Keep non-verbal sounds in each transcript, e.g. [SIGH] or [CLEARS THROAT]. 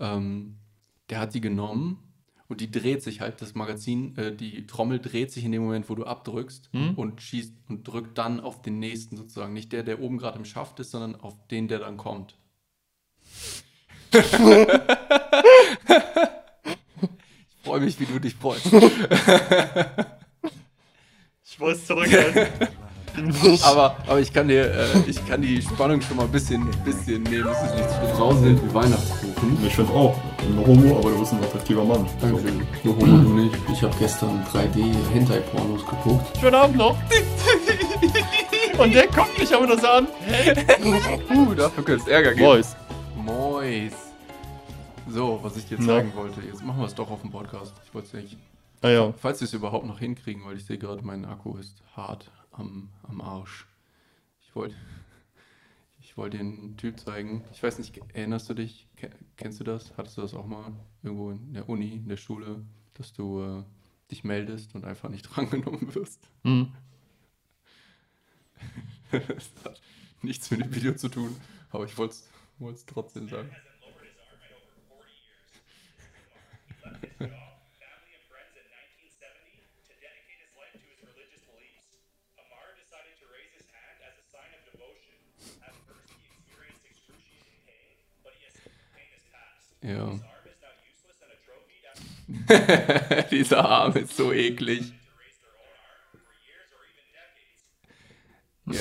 ähm, der hat die genommen und die dreht sich halt, das Magazin, äh, die Trommel dreht sich in dem Moment, wo du abdrückst Hm? und schießt und drückt dann auf den nächsten sozusagen. Nicht der, der oben gerade im Schaft ist, sondern auf den, der dann kommt. [LAUGHS] ich freue mich, wie du dich freust. Ich wollte es [LAUGHS] Aber, aber ich kann dir, äh, ich kann die Spannung schon mal ein bisschen, bisschen nehmen. Es ist nicht so draußen sind wie Weihnachtskuchen. Ich finde auch. Ein Homo, aber du bist ein attraktiver Mann. Dankeschön. Nur Homo, du nicht. Ich habe gestern 3D-Hentai-Pornos geguckt. Schönen Abend noch. [LAUGHS] Und der guckt mich aber das an. Uh, dafür könnte es Ärger geben. Boys. Mois. So, was ich dir Na. sagen wollte. Jetzt machen wir es doch auf dem Podcast. Ich wollte es nicht. Ah ja. Falls wir es überhaupt noch hinkriegen, weil ich sehe gerade, mein Akku ist hart am, am Arsch. Ich wollte [LAUGHS] ich wollte dir einen Typ zeigen. Ich weiß nicht, erinnerst du dich? Ke- Kennst du das? Hattest du das auch mal irgendwo in der Uni, in der Schule, dass du äh, dich meldest und einfach nicht [LAUGHS] drangenommen wirst? Hm. [LAUGHS] Das hat nichts mit dem Video zu tun, aber ich wollte es trotzdem sagen. After [LAUGHS] Dieser Arm ist so eklig. Ja.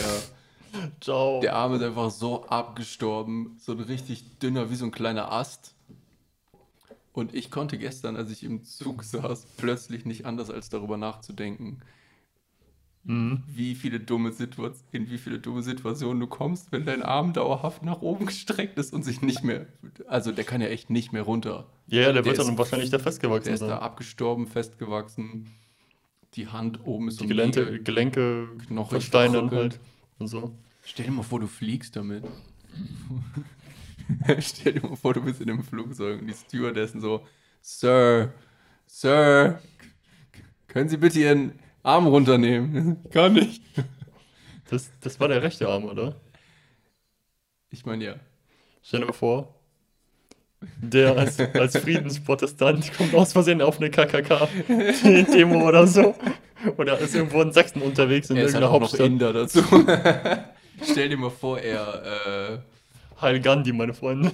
Ciao. Der Arm ist einfach so abgestorben, so ein richtig dünner, wie so ein kleiner Ast. Und ich konnte gestern, als ich im Zug saß, plötzlich nicht anders als darüber nachzudenken, wie viele dumme Situationen, in wie viele dumme Situationen du kommst, wenn dein Arm dauerhaft nach oben gestreckt ist und sich nicht mehr, also der kann ja echt nicht mehr runter. Ja, ja, der, wird Der dann wahrscheinlich da Der festgewachsen ist da sein. abgestorben, festgewachsen. Die Hand oben ist Die Gelenke, mega- Gelenke Knochen versteinern halt. Und so. Stell dir mal vor, du fliegst damit. [LAUGHS] Stell dir mal vor, du bist in einem Flugzeug und die Stewardessen so, Sir, Sir, können Sie bitte Ihren Arm runternehmen? [LAUGHS] Kann nicht. Das, das war der rechte Arm, oder? Ich meine ja. Stell dir mal vor, der als, als Friedensprotestant kommt aus Versehen auf eine KKK-Demo [LAUGHS] oder so. Oder ist irgendwo in Sachsen unterwegs in Er ist halt irgendeiner auch noch Hauptstadt. Inder dazu. [LAUGHS] Stell dir mal vor, er, äh, Heil Gandhi, meine Freunde.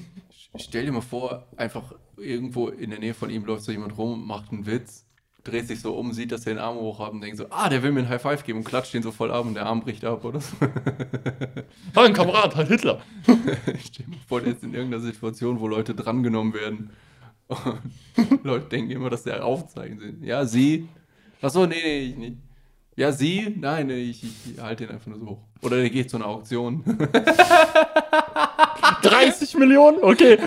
stell dir mal vor, einfach irgendwo in der Nähe von ihm läuft so jemand rum und macht einen Witz, dreht sich so um, sieht, dass er den Arm hoch hat und denkt so, ah, der will mir einen High Five geben und klatscht ihn so voll ab und der Arm bricht ab oder so. [LAUGHS] Ein Kamerad, Heil Hitler. [LAUGHS] Stell dir mal vor, der ist in irgendeiner Situation, wo Leute drangenommen werden. Und [LAUGHS] Leute denken immer, dass der Aufzeigen sind. Ja, sie. Achso, nee, nee, ich nicht. Ja, sie? Nein, nee, ich, ich halte den einfach nur so hoch. Oder der geht zu einer Auktion. 30 Millionen? Okay.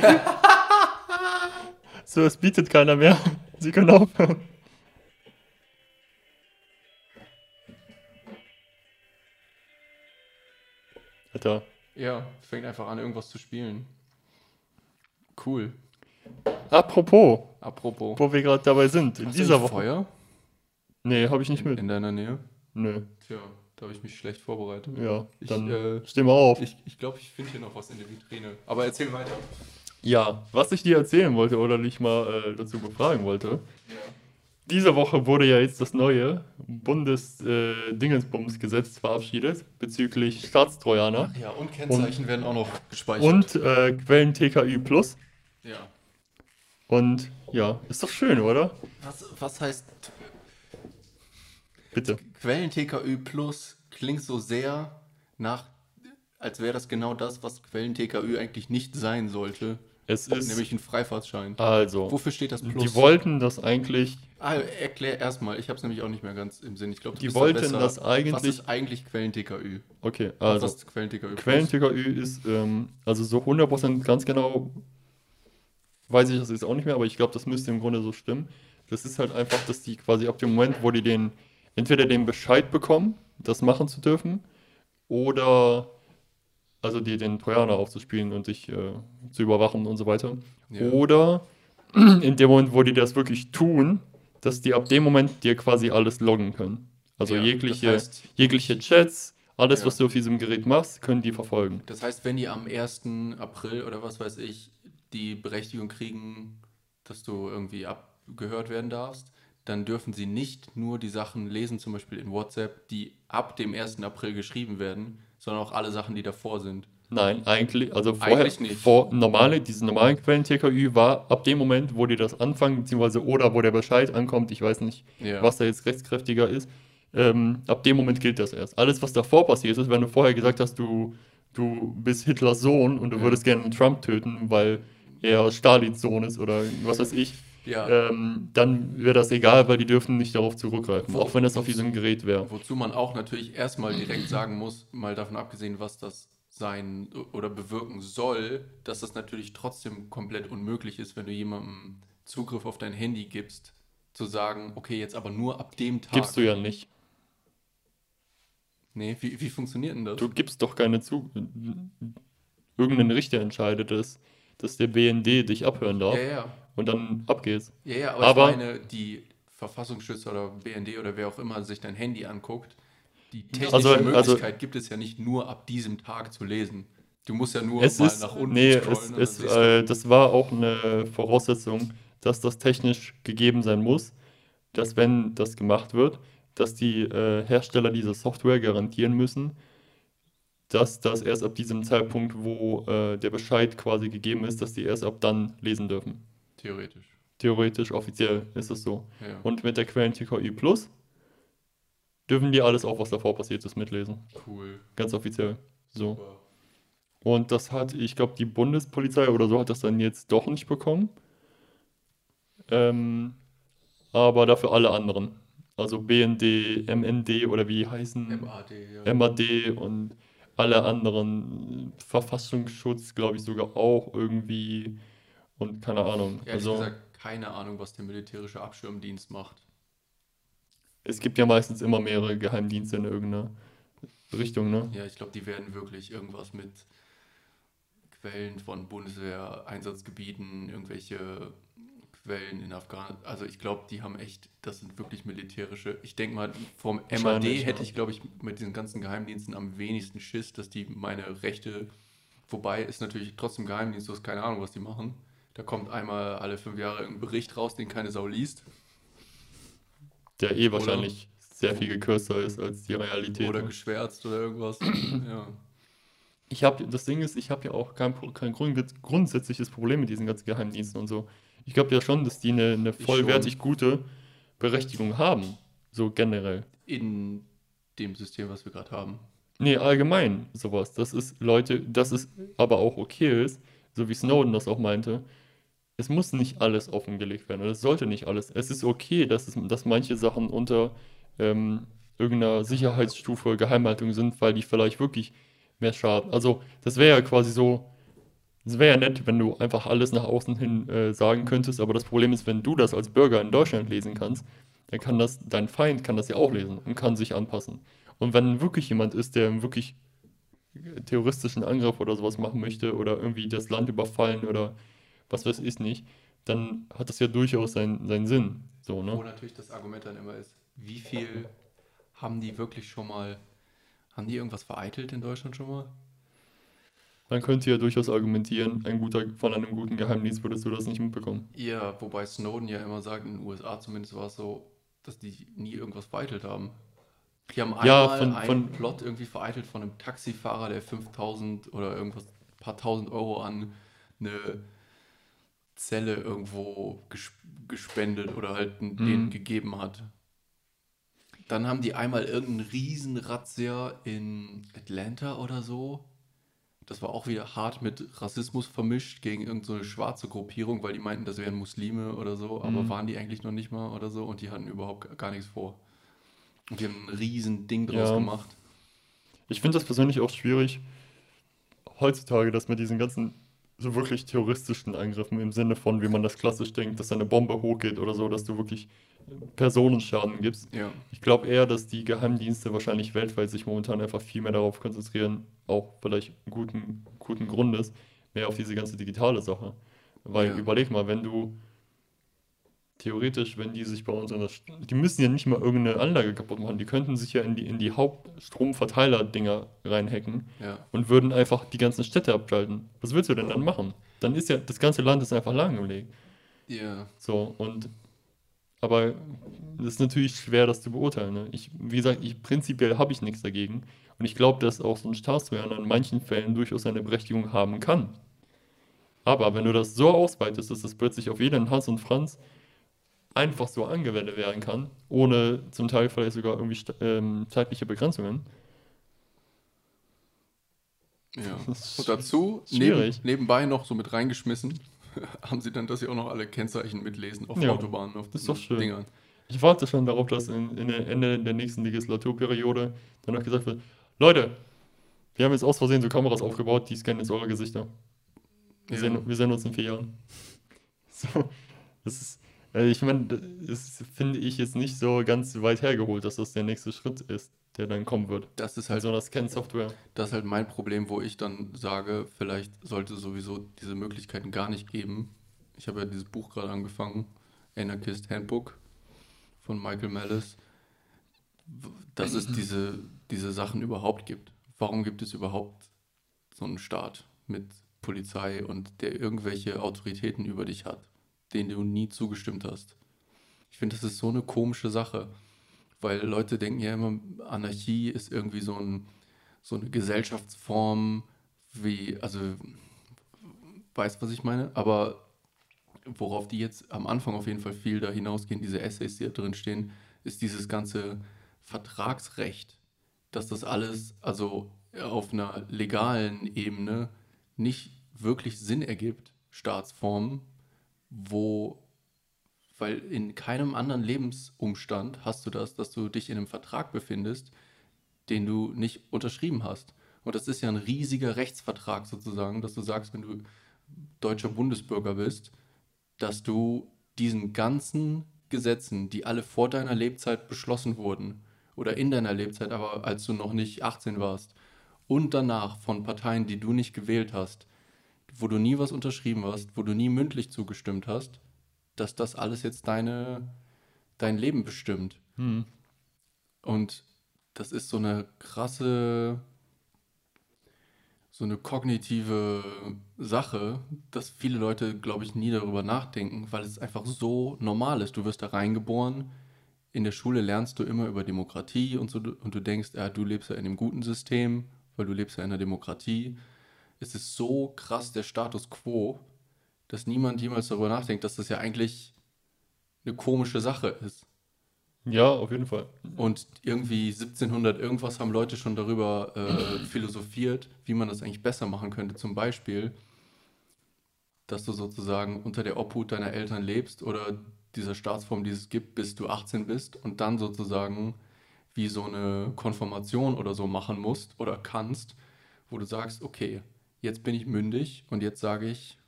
So, es bietet keiner mehr. Sie können aufhören. Alter, ja, fängt einfach an, irgendwas zu spielen. Cool. apropos, Apropos. wo wir gerade dabei sind, in Hast du dieser eigentlich Woche. Feuer Nee, habe ich nicht mit. in deiner Nähe? Nö, Tja, da habe ich mich schlecht vorbereitet. ja, Ich, dann äh, stehen wir auf. Ich, ich glaube, ich finde hier noch was in der Vitrine. Aber erzähl weiter. Ja, was ich dir erzählen wollte oder dich mal äh, dazu befragen wollte. Ja. Diese Woche wurde ja jetzt das neue Bundes-Dingensbums-Gesetz verabschiedet bezüglich Staatstrojaner Ja, und Kennzeichen werden auch noch gespeichert. und äh, Quellen TKÜ Plus. Ja. Und ja, ist doch schön, oder? Was, was heißt Bitte. Quellen TKÜ Plus klingt so sehr nach, als wäre das genau das, was Quellen TKÜ eigentlich nicht sein sollte. Es ist Nämlich ein Freifahrtschein. also, Wofür steht das Plus? die wollten das eigentlich, ah, erklär erstmal, ich habe es nämlich auch nicht mehr ganz im Sinn. Ich glaube, Die da wollten besser. das Was eigentlich- ist eigentlich Quellen TKÜ? okay, Was also ist Quellen TKÜ Plus? Quellen TKÜ ist, ähm, also so 100% ganz genau weiß ich das jetzt auch nicht mehr, aber ich glaube, das müsste im Grunde so stimmen. Das ist halt einfach, dass die quasi ab dem Moment, wo die den, entweder den Bescheid bekommen, das machen zu dürfen, oder also die den Trojaner aufzuspielen und dich äh, zu überwachen und so weiter. Ja. Oder [CLEARS THROAT] in dem Moment, wo die das wirklich tun, dass die ab dem Moment dir quasi alles loggen können. Also Ja, jegliche, das heißt- jegliche Chats, alles, Ja. was du auf diesem Gerät machst, können die verfolgen. Das heißt, wenn die am 1. April oder was weiß ich die Berechtigung kriegen, dass du irgendwie abgehört werden darfst, dann dürfen sie nicht nur die Sachen lesen, zum Beispiel in WhatsApp, die ab dem 1. April geschrieben werden, sondern auch alle Sachen, die davor sind. Nein, eigentlich, also vorher, Eigentlich nicht. vor normale, diese normalen Quellen TKÜ war ab dem Moment, wo die das anfangen, beziehungsweise oder wo der Bescheid ankommt, ich weiß nicht, Ja. was da jetzt rechtskräftiger ist, ähm, ab dem Moment gilt das erst. Alles, was davor passiert ist, wenn du vorher gesagt hast, du, du bist Hitlers Sohn und du Ja. würdest gerne Trump töten, weil er Stalins Sohn ist oder was weiß ich, Ja. ähm, dann wäre das egal, weil die dürfen nicht darauf zurückgreifen, Wo- auch wenn das auf diesem Gerät wäre. Wozu man auch natürlich erstmal direkt sagen muss, mal davon abgesehen, was das sein oder bewirken soll, dass das natürlich trotzdem komplett unmöglich ist, wenn du jemandem Zugriff auf dein Handy gibst, zu sagen, okay, jetzt aber nur ab dem Tag. Gibst du ja nicht. Nee, wie, wie funktioniert denn das? Du gibst doch keine zu. Irgendein Richter entscheidet es, dass der BND dich abhören darf ja, ja. Und dann ab geht's. Ja, ja, aber, Aber- ich meine, die Verfassungsschützer oder BND oder wer auch immer sich dein Handy anguckt, die technische Also- also- Möglichkeit gibt es ja nicht nur ab diesem Tag zu lesen. Du musst ja nur Es mal ist, nach unten nee, scrollen es, es, äh, das war auch eine Voraussetzung, dass das technisch gegeben sein muss, dass wenn das gemacht wird, dass die äh, Hersteller dieser Software garantieren müssen, dass das erst ab diesem Zeitpunkt, wo äh, der Bescheid quasi gegeben ist, dass die erst ab dann lesen dürfen. Theoretisch. Theoretisch, offiziell ist es so. Ja. Und mit der Quellen TKI Plus dürfen die alles auch, was davor passiert ist, mitlesen. cool. Ganz offiziell. So. Super. Und das hat, ich glaube, die Bundespolizei oder so hat das dann jetzt doch nicht bekommen. Ähm, aber dafür alle anderen. Also BND, MND oder wie heißen, MAD, ja. MAD und alle anderen, Verfassungsschutz, glaube ich, sogar auch irgendwie. Und keine Ahnung. Ehrlich Also, gesagt, keine Ahnung, was der militärische Abschirmdienst macht. es gibt ja meistens immer mehrere Geheimdienste in irgendeiner Richtung, ne? Ja, ich glaube, die werden wirklich irgendwas mit Quellen von Bundeswehr-Einsatzgebieten, irgendwelche Quellen in Afghanistan. Also ich glaube, die haben echt, das sind wirklich militärische. Ich denke mal, vom MAD hätte ich, glaube ich, mit diesen ganzen Geheimdiensten am wenigsten Schiss, dass die meine Rechte, wobei ist natürlich trotzdem Geheimdienst, du hast keine Ahnung, was die machen. Da kommt einmal alle fünf Jahre ein Bericht raus, den keine Sau liest. Der eh wahrscheinlich sehr viel gekürzer ist als die Realität. Oder ne? geschwärzt oder irgendwas. [CLEARS THROAT] ja. Ich habe, das Ding ist, ich habe ja auch kein, kein grund, grundsätzliches Problem mit diesen ganzen Geheimdiensten und so. Ich glaube ja schon, dass die eine, eine vollwertig gute Berechtigung haben. So generell. In dem System, was wir gerade haben. Nee, allgemein sowas. Das ist Leute, dass es aber auch okay ist, so wie Snowden das auch meinte. Es muss nicht alles offengelegt werden. Es sollte nicht alles. Es ist okay, dass, es, dass manche Sachen unter ähm, irgendeiner Sicherheitsstufe Geheimhaltung sind, weil die vielleicht wirklich mehr schaden. Also, das wäre ja quasi so. Es wäre ja nett, wenn du einfach alles nach außen hin äh, sagen könntest, aber das Problem ist, wenn du das als Bürger in Deutschland lesen kannst, dann kann das, dein Feind kann das ja auch lesen und kann sich anpassen. Und wenn wirklich jemand ist, der wirklich terroristischen Angriff oder sowas machen möchte oder irgendwie das Land überfallen oder was weiß ich nicht, dann hat das ja durchaus seinen, seinen Sinn. So, Wo ne? natürlich das Argument dann immer ist, wie viel haben die wirklich schon mal, haben die irgendwas vereitelt in Deutschland schon mal? Man könnte ja durchaus argumentieren, ein guter, von einem guten Geheimdienst würdest du das nicht mitbekommen. Ja, wobei Snowden ja immer sagt, in den USA zumindest war es so, dass die nie irgendwas vereitelt haben. Die haben Ja, einmal von- einen von- Plot irgendwie vereitelt von einem Taxifahrer, der 5000 oder irgendwas, paar tausend Euro an eine Zelle irgendwo ges gespendet oder halt Mhm. denen gegeben hat. Dann haben die einmal irgendeinen riesen Razzia in Atlanta oder so. Das war auch wieder hart mit Rassismus vermischt gegen irgendeine schwarze Gruppierung, weil die meinten, das wären Muslime oder so, aber Mhm. waren die eigentlich noch nicht mal oder so und die hatten überhaupt gar nichts vor. Und die haben ein riesen Ding draus Ja. gemacht. Ich finde das persönlich auch schwierig, heutzutage, dass mit diesen ganzen so wirklich terroristischen Angriffen im Sinne von, wie man das klassisch denkt, dass eine Bombe hochgeht oder so, dass du wirklich Personenschaden gibst. Ja. Ich glaube eher, dass die Geheimdienste wahrscheinlich weltweit sich momentan einfach viel mehr darauf konzentrieren, auch vielleicht guten, guten Grundes, mehr auf diese ganze digitale Sache. Weil Ja. überleg mal, wenn du theoretisch, wenn die sich bei uns in das, die müssen ja nicht mal irgendeine Anlage kaputt machen, die könnten sich ja in die, in die Hauptstromverteiler-Dinger reinhacken Ja. und würden einfach die ganzen Städte abschalten. Was willst du denn dann machen? dann ist ja das ganze Land ist einfach lahmgelegt. Ja. So, und aber das ist natürlich schwer, das zu beurteilen. Ne? Ich, wie gesagt, ich, prinzipiell habe ich nichts dagegen. Und ich glaube, dass auch so ein Staatstrojaner in manchen Fällen durchaus eine Berechtigung haben kann. Aber wenn du das so ausweitest, dass das plötzlich auf jeden Hans und Franz einfach so angewendet werden kann, ohne zum Teil vielleicht sogar irgendwie ähm, zeitliche Begrenzungen, Ja. Und dazu, neben, nebenbei noch so mit reingeschmissen, [LAUGHS] haben sie dann, dass sie auch noch alle Kennzeichen mitlesen auf Ja, Autobahnen, auf das ist doch schön. Dingern. Ich warte schon darauf, dass in, in der Ende der nächsten Legislaturperiode dann noch gesagt wird, Leute, wir haben jetzt aus Versehen so Kameras aufgebaut, die scannen jetzt eure Gesichter. Wir, Ja. sehen, wir sehen uns in vier Jahren. [LAUGHS] So, das ist, also ich meine, das finde ich jetzt nicht so ganz weit hergeholt, dass das der nächste Schritt ist, der dann kommen wird. Das ist halt Also das Scan-Software. Das ist halt mein Problem, wo ich dann sage, vielleicht sollte sowieso diese Möglichkeiten gar nicht geben. Ich habe ja dieses Buch gerade angefangen, Anarchist Handbook von Michael Malice, dass es [CLEARS THROAT] diese, diese Sachen überhaupt gibt. Warum gibt es überhaupt so einen Staat mit Polizei und der irgendwelche Autoritäten über dich hat, denen du nie zugestimmt hast? Ich finde, das ist so eine komische Sache, weil Leute denken ja immer, Anarchie ist irgendwie so ein so eine Gesellschaftsform wie, also, weißt was ich meine? Aber worauf die jetzt am Anfang auf jeden Fall viel da hinausgehen, diese Essays, die da drin stehen, ist dieses ganze Vertragsrecht, dass das alles, also auf einer legalen Ebene, nicht wirklich Sinn ergibt, Staatsformen, wo, weil in keinem anderen Lebensumstand hast du das, dass du dich in einem Vertrag befindest, den du nicht unterschrieben hast. Und das ist ja ein riesiger Rechtsvertrag sozusagen, dass du sagst, wenn du deutscher Bundesbürger bist, dass du diesen ganzen Gesetzen, die alle vor deiner Lebzeit beschlossen wurden oder in deiner Lebzeit, aber als du noch nicht 18 warst und danach von Parteien, die du nicht gewählt hast, wo du nie was unterschrieben hast, wo du nie mündlich zugestimmt hast, dass das alles jetzt deine, dein Leben bestimmt. Hm. Und das ist so eine krasse, so eine kognitive Sache, dass viele Leute, glaube ich, nie darüber nachdenken, weil es einfach so normal ist. Du wirst da reingeboren, in der Schule lernst du immer über Demokratie und so und du denkst, ja, du lebst ja in einem guten System, weil du lebst ja in einer Demokratie. Es ist so krass der Status quo, dass niemand jemals darüber nachdenkt, dass das ja eigentlich eine komische Sache ist. Ja, auf jeden Fall. Und irgendwie 1700 irgendwas haben Leute schon darüber äh, [CLEARS THROAT] philosophiert, wie man das eigentlich besser machen könnte. Zum Beispiel, dass du sozusagen unter der Obhut deiner Eltern lebst oder dieser Staatsform, die es gibt, bis du 18 bist und dann sozusagen wie so eine Konfirmation oder so machen musst oder kannst, wo du sagst, okay, jetzt bin ich mündig und jetzt sage ich,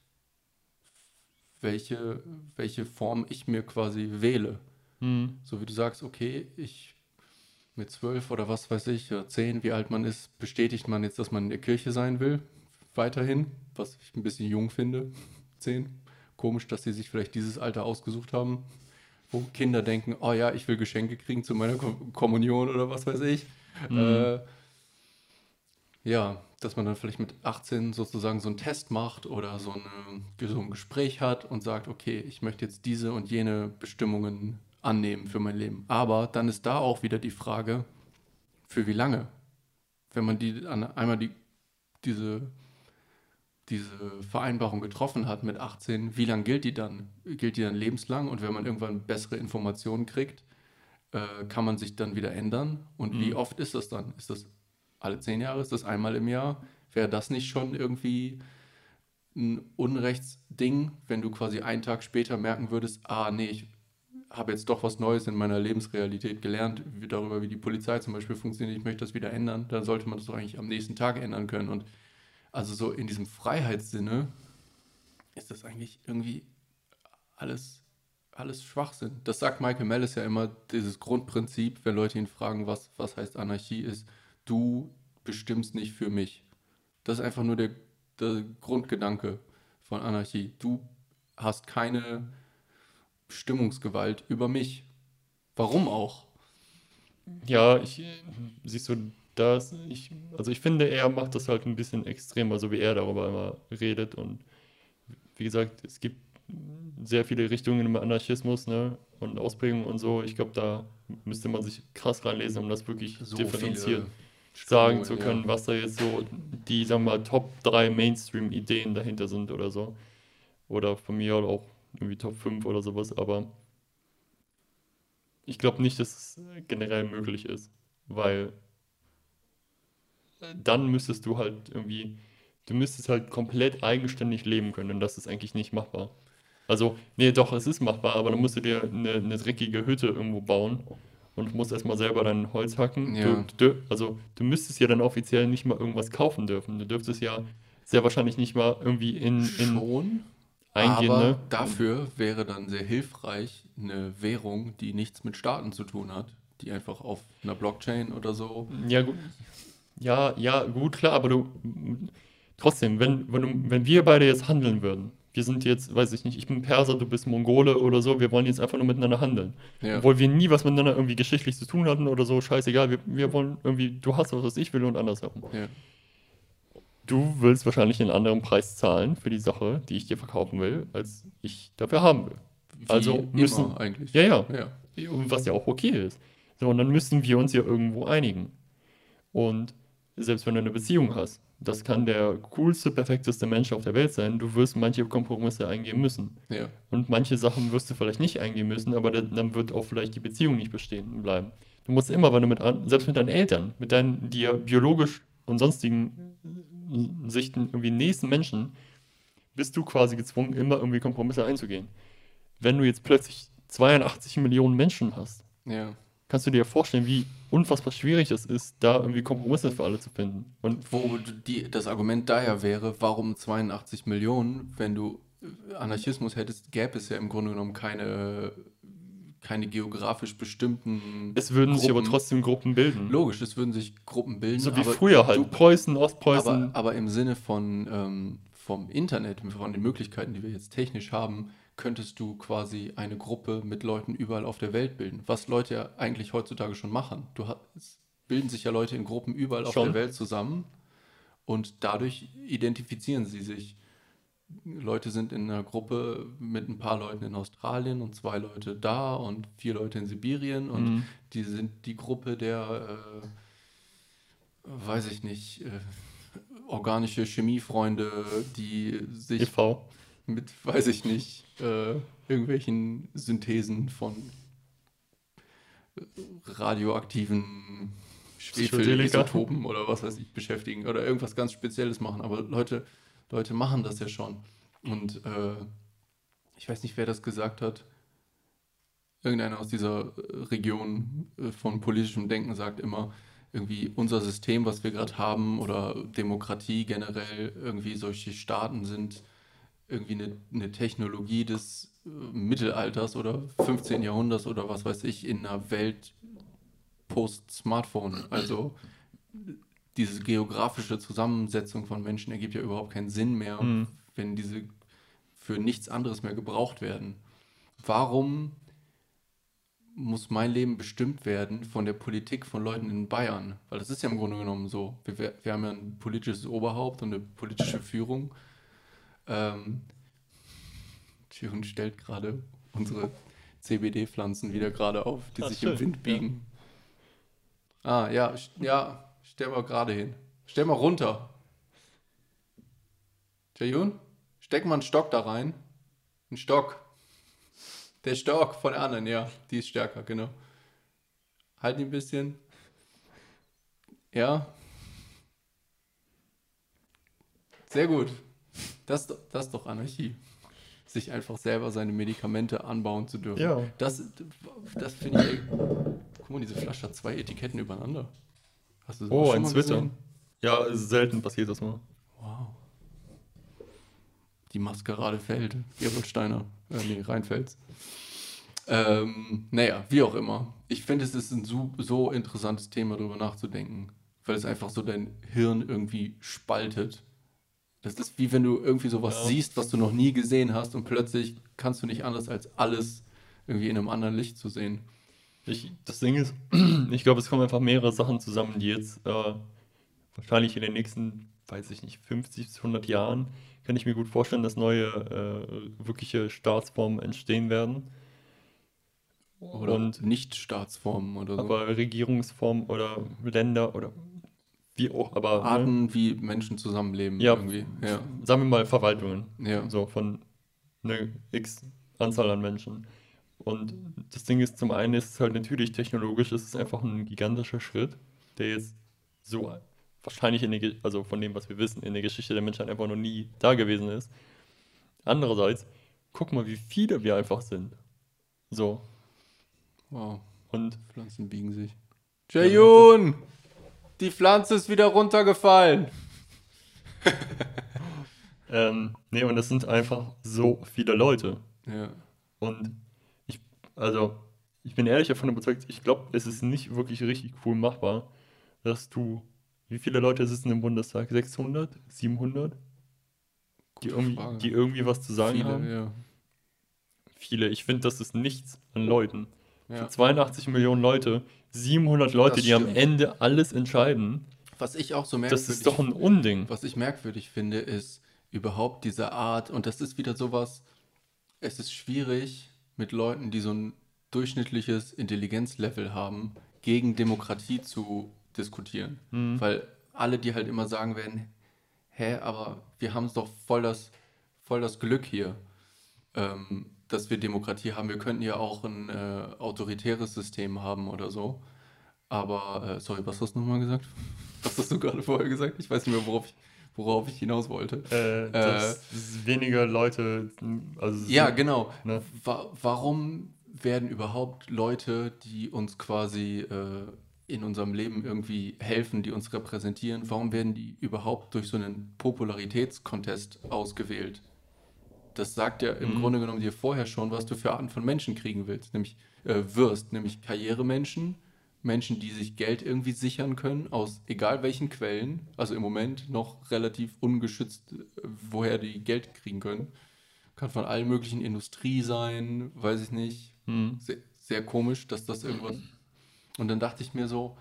welche, welche Form ich mir quasi wähle. Hm. So wie du sagst, okay, ich mit zwölf oder was weiß ich, oder zehn, wie alt man ist, bestätigt man jetzt, dass man in der Kirche sein will, weiterhin, was ich ein bisschen jung finde, [LAUGHS] zehn. Komisch, dass sie sich vielleicht dieses Alter ausgesucht haben, wo Kinder denken, oh ja, ich will Geschenke kriegen zu meiner Kom Kommunion oder was weiß ich. Äh, ja, dass man dann vielleicht mit 18 sozusagen so einen Test macht oder so, eine, so ein Gespräch hat und sagt, okay, ich möchte jetzt diese und jene Bestimmungen annehmen für mein Leben. Aber dann ist da auch wieder die Frage, für wie lange? Wenn man die einmal die, diese, diese Vereinbarung getroffen hat mit 18, wie lange gilt die dann? Gilt die dann lebenslang? Und wenn man irgendwann bessere Informationen kriegt, äh, kann man sich dann wieder ändern? Und wie Mhm. oft ist das dann? Ist das alle zehn Jahre? Ist das einmal im Jahr? Wäre das nicht schon irgendwie ein Unrechtsding, wenn du quasi einen Tag später merken würdest, ah nee, ich habe jetzt doch was Neues in meiner Lebensrealität gelernt, wie, darüber, wie die Polizei zum Beispiel funktioniert, ich möchte das wieder ändern, dann sollte man das doch eigentlich am nächsten Tag ändern können. Und also so in diesem Freiheitssinne ist das eigentlich irgendwie alles, alles Schwachsinn. Das sagt Michael Mellis ja immer, dieses Grundprinzip, wenn Leute ihn fragen, was, was heißt Anarchie, ist, du bestimmst nicht für mich. Das ist einfach nur der, der Grundgedanke von Anarchie. Du hast keine Bestimmungsgewalt über mich. Warum auch? Ja, ich, siehst du, das, ich, also ich finde, er macht das halt ein bisschen extremer, so wie er darüber immer redet und wie gesagt, es gibt sehr viele Richtungen im Anarchismus, ne? Und Ausprägungen und so. Ich glaube, da müsste man sich krass reinlesen, um das wirklich So differenziert viele sagen zu können, ja. was da jetzt so die, sagen wir mal, Top 3 Mainstream-Ideen dahinter sind oder so. Oder von mir auch irgendwie Top 5 oder sowas, aber ich glaube nicht, dass es generell möglich ist, weil dann müsstest du halt irgendwie, du müsstest halt komplett eigenständig leben können und das ist eigentlich nicht machbar. Also, nee, doch, es ist machbar, aber dann musst du dir eine, eine dreckige Hütte irgendwo bauen und musst erstmal selber dein Holz hacken. Ja. Du, du, also, du müsstest ja dann offiziell nicht mal irgendwas kaufen dürfen. Du dürftest ja sehr wahrscheinlich nicht mal irgendwie in, in Schon, eingehen, aber ne? dafür wäre dann sehr hilfreich eine Währung, die nichts mit Staaten zu tun hat, die einfach auf einer Blockchain oder so. Ja, gut. Ja, ja, gut, klar, aber du trotzdem, wenn, wenn, du, wenn wir beide jetzt handeln würden, wir sind jetzt, weiß ich nicht, ich bin Perser, du bist Mongole oder so, wir wollen jetzt einfach nur miteinander handeln. Ja. Obwohl wir nie was miteinander irgendwie geschichtlich zu tun hatten oder so, scheißegal, wir, wir wollen irgendwie, du hast was, was ich will und andersherum. Ja. Du willst wahrscheinlich einen anderen Preis zahlen für die Sache, die ich dir verkaufen will, als ich dafür haben will. Wie Also müssen, eigentlich. ja, ja, Ja. was ja auch okay ist. So, und dann müssen wir uns ja irgendwo einigen. Und selbst wenn du eine Beziehung hast, das kann der coolste, perfekteste Mensch auf der Welt sein, du wirst manche Kompromisse eingehen müssen. ja. Und manche Sachen wirst du vielleicht nicht eingehen müssen, aber dann, wird auch vielleicht die Beziehung nicht bestehen bleiben. Du musst immer, wenn du mit, an- selbst mit deinen Eltern, mit deinen dir biologisch und sonstigen Sichten irgendwie nächsten Menschen, bist du quasi gezwungen, immer irgendwie Kompromisse einzugehen. Wenn du jetzt plötzlich 82 Millionen Menschen hast, Ja. Kannst du dir vorstellen, wie unfassbar schwierig es ist, da irgendwie Kompromisse für alle zu finden. Und Wo die, das Argument daher wäre, warum 82 Millionen, wenn du äh, Anarchismus hättest, gäbe es ja im Grunde genommen keine, keine geografisch bestimmten. es würden sich aber Gruppen. trotzdem Gruppen bilden. Logisch, es würden sich Gruppen bilden. So wie früher halt. Du, Preußen, Ostpreußen. aber, aber im Sinne von ähm, vom Internet, von den Möglichkeiten, die wir jetzt technisch haben, könntest du quasi eine Gruppe mit Leuten überall auf der Welt bilden. Was Leute ja eigentlich heutzutage schon machen. Du hast, es bilden sich ja Leute in Gruppen überall auf Schon. der Welt zusammen und dadurch identifizieren sie sich. Leute sind in einer Gruppe mit ein paar Leuten in Australien und zwei Leute da und vier Leute in Sibirien und Mhm. die sind die Gruppe der, äh, weiß ich nicht, äh, organische Chemiefreunde, die sich e.V. mit, weiß ich nicht, äh, irgendwelchen Synthesen von radioaktiven. Schwefelisotopen oder was weiß ich beschäftigen oder irgendwas ganz Spezielles machen. Aber Leute, Leute machen das ja schon. Und äh, ich weiß nicht, wer das gesagt hat. Irgendeiner aus dieser äh, Region äh, von politischem Denken sagt immer, irgendwie unser System, was wir gerade haben, oder Demokratie generell, irgendwie solche Staaten sind irgendwie eine, eine Technologie des äh, Mittelalters oder 15. Jahrhunderts oder was weiß ich, in einer Welt post-Smartphone. Also diese geografische Zusammensetzung von Menschen ergibt ja überhaupt keinen Sinn mehr, Mhm. wenn diese für nichts anderes mehr gebraucht werden. Warum muss mein Leben bestimmt werden von der Politik von Leuten in Bayern? Weil das ist ja im Grunde genommen so. Wir, wir wir haben ja ein politisches Oberhaupt und eine politische Führung. Ähm, Jürgen stellt gerade unsere CBD-Pflanzen wieder gerade auf, die Ach, sich schön, im Wind ja. biegen. Ah, ja, ja, stell mal gerade hin. Stell mal runter. Jayun, steck mal einen Stock da rein. Ein Stock. Der Stock von der anderen, ja, die ist stärker, genau. Halt ihn ein bisschen. Ja. Sehr gut. Das, ist doch- das ist doch Anarchie. Sich einfach selber seine Medikamente anbauen zu dürfen. Ja. Das, das finde ich. Guck mal, diese Flasche hat zwei Etiketten übereinander. Hast du das Oh, ein Twitter. Ja, selten passiert das mal. Wow. Die Maskerade fällt. Gerolsteiner. Äh, nee, Rheinfels. Ähm, naja, wie auch immer. Ich finde, es ist ein so, so interessantes Thema, darüber nachzudenken, weil es einfach so dein Hirn irgendwie spaltet. Das ist wie wenn du irgendwie sowas Ja. siehst, was du noch nie gesehen hast und plötzlich kannst du nicht anders als alles irgendwie in einem anderen Licht zu sehen. Ich, das Ding ist, [CLEARS THROAT] ich glaube, es kommen einfach mehrere Sachen zusammen, die jetzt äh, wahrscheinlich in den nächsten, weiß ich nicht, 50 bis 100 Jahren kann ich mir gut vorstellen, dass neue äh, wirkliche Staatsformen entstehen werden. Oder Und Nicht-Staatsformen oder so. aber Regierungsformen oder Länder oder wie auch, aber ne, Arten, wie Menschen zusammenleben Ja. irgendwie. Ja. sagen wir mal Verwaltungen. Ja. So von einer X Anzahl an Menschen. Und das Ding ist, zum einen ist es halt natürlich technologisch, ist es einfach ein gigantischer Schritt, der jetzt so wahrscheinlich in der, also von dem, was wir wissen, in der Geschichte der Menschheit einfach noch nie da gewesen ist. Andererseits, guck mal, wie viele wir einfach sind. So. Wow. Und Pflanzen biegen sich. Jayun! Die Pflanze ist wieder runtergefallen. [LAUGHS] ähm, nee, und es sind einfach so viele Leute. Ja. Und ich, also, ich bin ehrlich davon überzeugt, ich glaube, es ist nicht wirklich richtig cool machbar, dass du, wie viele Leute sitzen im Bundestag? 600? 700? Die irgendwie, die irgendwie was zu sagen haben? Viele, ja. Viele. Ich finde, das ist nichts an Leuten. ja. Für 82 Millionen Leute, 700 Leute, Das die am. Ende alles entscheiden, Was ich auch so das merkwürdig ist doch ein Unding. Was ich merkwürdig finde, ist überhaupt diese Art, und das ist wieder sowas, es ist schwierig mit Leuten, die so ein durchschnittliches Intelligenzlevel haben, gegen Demokratie zu diskutieren. Weil alle, die halt immer sagen werden, hä, aber wir haben doch voll das, voll das Glück hier, ähm, dass wir Demokratie haben. Wir könnten ja auch ein äh, autoritäres System haben oder so. Aber, äh, sorry, was hast du nochmal gesagt? [LAUGHS] Was hast du gerade vorher gesagt? Ich weiß nicht mehr, worauf ich, worauf ich hinaus wollte. Äh, dass es weniger Leute, also Ja, genau. Ne? Wa warum werden überhaupt Leute, die uns quasi äh, in unserem Leben irgendwie helfen, die uns repräsentieren, warum werden die überhaupt durch so einen Popularitätskontest ausgewählt? Das sagt ja im Mhm. Grunde genommen dir vorher schon, was du für Arten von Menschen kriegen willst, nämlich äh, wirst, nämlich Karrieremenschen, Menschen, die sich Geld irgendwie sichern können, aus egal welchen Quellen, also im Moment noch relativ ungeschützt, äh, woher die Geld kriegen können. Kann von allen möglichen Industrie sein, weiß ich nicht. Hm. Sehr, sehr komisch, dass das irgendwas. Und dann dachte ich mir so,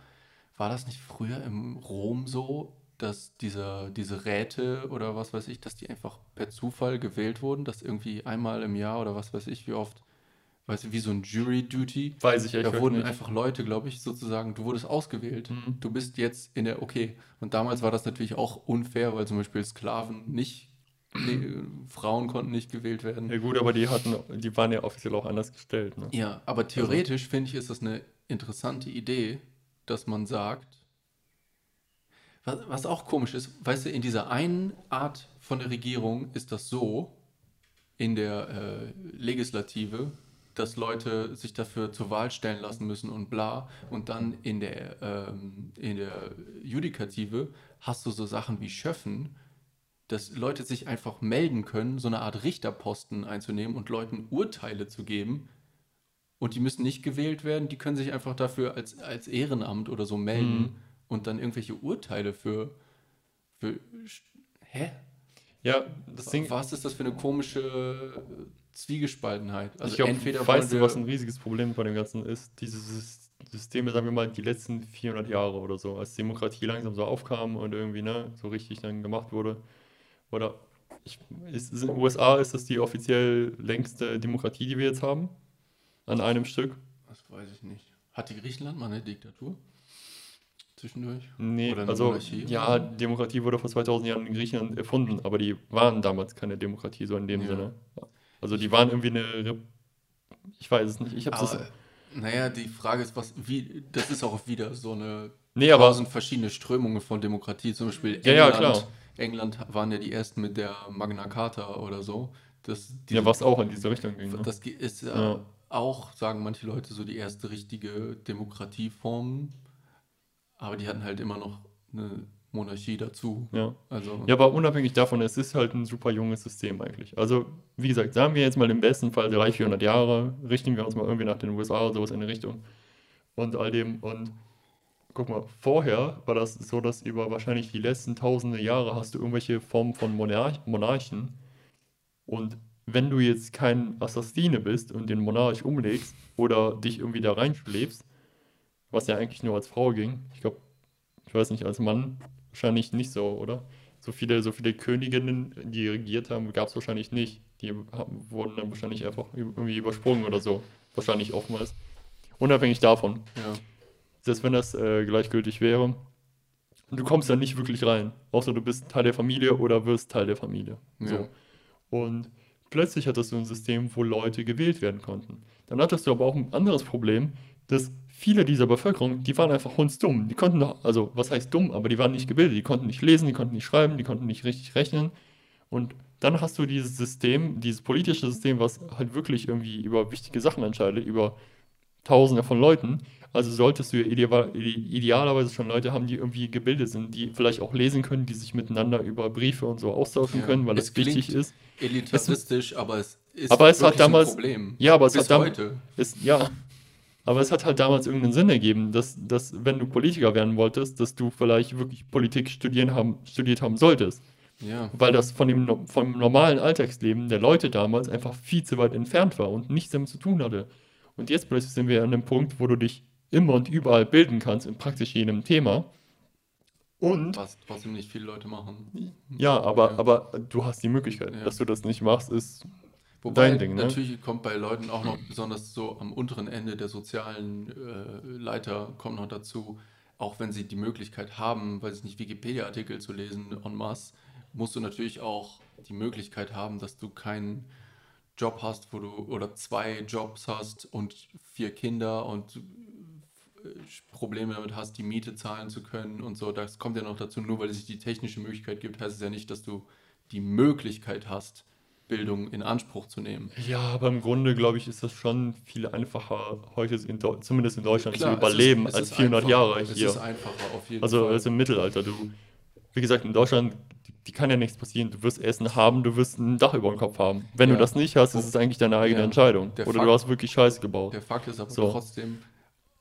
war das nicht früher im Rom so, dass diese, diese Räte oder was weiß ich, dass die einfach per Zufall gewählt wurden, dass irgendwie einmal im Jahr oder was weiß ich, wie oft, weißt du, wie so ein Jury-Duty. Weiß ich Da wurden nicht. einfach Leute, glaube ich, sozusagen, du wurdest ausgewählt. Mhm. Du bist jetzt in der, okay. Und damals war das natürlich auch unfair, weil zum Beispiel Sklaven nicht, nee, Frauen konnten nicht gewählt werden. Ja gut, aber die hatten, die waren ja offiziell auch anders gestellt. Ne? Ja, aber theoretisch finde ich, ist das eine interessante Idee, dass man sagt, was, auch komisch ist, weißt du, in dieser einen Art von der Regierung ist das so, in der äh, Legislative, dass Leute sich dafür zur Wahl stellen lassen müssen und bla. Und dann in der, ähm, in der Judikative hast du so Sachen wie Schöffen, dass Leute sich einfach melden können, so eine Art Richterposten einzunehmen und Leuten Urteile zu geben. Und die müssen nicht gewählt werden, die können sich einfach dafür als, als Ehrenamt oder so melden Mhm. Und dann irgendwelche Urteile für. für hä? Ja, das Ding, Was ist das für eine komische äh, Zwiegespaltenheit? Also ich glaube, entweder weißt du, was ein riesiges Problem bei dem Ganzen ist? Diese Sys- Systeme, sagen wir mal, die letzten 400 Jahre oder so, als Demokratie langsam so aufkam und irgendwie, ne, so richtig dann gemacht wurde. Oder ich, ist, ist in den USA ist das die offiziell längste Demokratie, die wir jetzt haben. An einem Stück. Das weiß ich nicht. Hatte Griechenland mal eine Diktatur? Zwischendurch? Nee, also ja, Demokratie wurde vor 2000 Jahren in Griechenland erfunden, aber die waren damals keine Demokratie, so in dem Ja. Sinne. Also die waren irgendwie eine, Rep ich weiß es nicht, ich hab's das, Aber, naja, die Frage ist, was, wie, das ist auch wieder so eine nee, aber, tausend verschiedene Strömungen von Demokratie. Zum Beispiel Ja, ja, England. klar. England waren ja die ersten mit der Magna Carta oder so. Das, ja, was auch in diese Richtung ging. Ne? Das ist äh, Ja. auch, sagen manche Leute, so die erste richtige Demokratieform. Aber die hatten halt immer noch eine Monarchie dazu. Ja. Also, Ja, aber unabhängig davon, es ist halt ein super junges System eigentlich. Also, wie gesagt, sagen wir jetzt mal im besten Fall 300, 400 Jahre, richten wir uns mal irgendwie nach den USA oder sowas in die Richtung und all dem. Und guck mal, vorher war das so, dass über wahrscheinlich die letzten tausende Jahre hast du irgendwelche Formen von Monarch Monarchen. Und wenn du jetzt kein Assassine bist und den Monarch umlegst oder dich irgendwie da reinschläfst, was ja eigentlich nur als Frau ging, ich glaube, ich weiß nicht, als Mann wahrscheinlich nicht so, oder? so viele, so viele Königinnen, die regiert haben, gab es wahrscheinlich nicht. Die haben, wurden dann wahrscheinlich einfach irgendwie übersprungen oder so. Wahrscheinlich oftmals. Unabhängig davon. Ja. Selbst wenn das äh, gleichgültig wäre. Du kommst da nicht wirklich rein. Außer du bist Teil der Familie oder wirst Teil der Familie. Ja. So. Und plötzlich hattest du ein System, wo Leute gewählt werden konnten. Dann hattest du aber auch ein anderes Problem, dass viele dieser Bevölkerung, die waren einfach hundsdumm. Die konnten, doch- also was heißt dumm, aber die waren nicht gebildet. Die konnten nicht lesen, die konnten nicht schreiben, die konnten nicht richtig rechnen. Und dann hast du dieses System, dieses politische System, was halt wirklich irgendwie über wichtige Sachen entscheidet, über Tausende von Leuten. Also solltest du idealerweise schon Leute haben, die irgendwie gebildet sind, die vielleicht auch lesen können, die sich miteinander über Briefe und so austauschen können, weil Es das wichtig ist. Elitaristisch, aber es ist Aber es hat wirklich ein damals- Problem. Ja, aber es Bis hat dam- heute. Es, ja, aber es hat halt damals irgendeinen Sinn ergeben, dass, dass wenn du Politiker werden wolltest, dass du vielleicht wirklich Politik studieren haben, studiert haben solltest. Ja. Weil das von dem, vom normalen Alltagsleben der Leute damals einfach viel zu weit entfernt war und nichts damit zu tun hatte. Und jetzt plötzlich sind wir an einem Punkt, wo du dich immer und überall bilden kannst in praktisch jedem Thema. Und Was trotzdem nicht viele Leute machen. ja, aber, Ja. aber du hast die Möglichkeit, Ja. dass du das nicht machst, ist Wobei Ding, ne? natürlich kommt bei Leuten auch noch besonders so am unteren Ende der sozialen äh, Leiter kommt noch dazu, auch wenn sie die Möglichkeit haben, weiß ich nicht, Wikipedia-Artikel zu lesen en masse, musst du natürlich auch die Möglichkeit haben, dass du keinen Job hast, wo du oder zwei Jobs hast und vier Kinder und äh, Probleme damit hast, die Miete zahlen zu können und so. Das kommt ja noch dazu, nur weil es sich die technische Möglichkeit gibt, heißt es ja nicht, dass du die Möglichkeit hast, Bildung in Anspruch zu nehmen. Ja, aber im Grunde, glaube ich, ist das schon viel einfacher, heute in zumindest in Deutschland Klar, zu es ist- überleben, es als ist 400 einfacher. Jahre Es hier. ist einfacher auf jeden Also Fall. als im Mittelalter. Du, wie gesagt, in Deutschland, die, die kann ja nichts passieren. Du wirst Essen haben, du wirst ein Dach über dem Kopf haben. Wenn Ja. du das nicht hast, ist es eigentlich deine eigene Ja. Entscheidung. Der Oder Fakt- du hast wirklich Scheiße gebaut. Der Fakt ist aber So. trotzdem,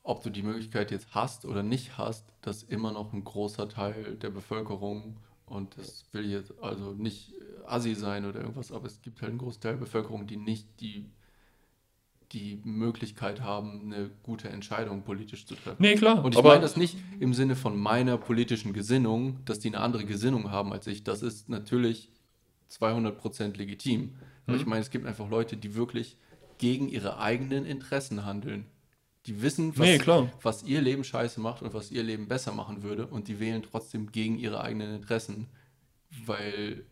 ob du die Möglichkeit jetzt hast oder nicht hast, dass immer noch ein großer Teil der Bevölkerung, und das will jetzt also nicht äh, assi sein oder irgendwas, aber es gibt halt einen großen Teil der Bevölkerung, die nicht die, die Möglichkeit haben, eine gute Entscheidung politisch zu treffen. Nee, klar. Und ich aber meine das nicht im Sinne von meiner politischen Gesinnung, dass die eine andere Gesinnung haben als ich. Das ist natürlich 200% legitim. Aber Mhm. ich meine, es gibt einfach Leute, die wirklich gegen ihre eigenen Interessen handeln. Die wissen, was, Nee, was ihr Leben scheiße macht und was ihr Leben besser machen würde. Und die wählen trotzdem gegen ihre eigenen Interessen, weil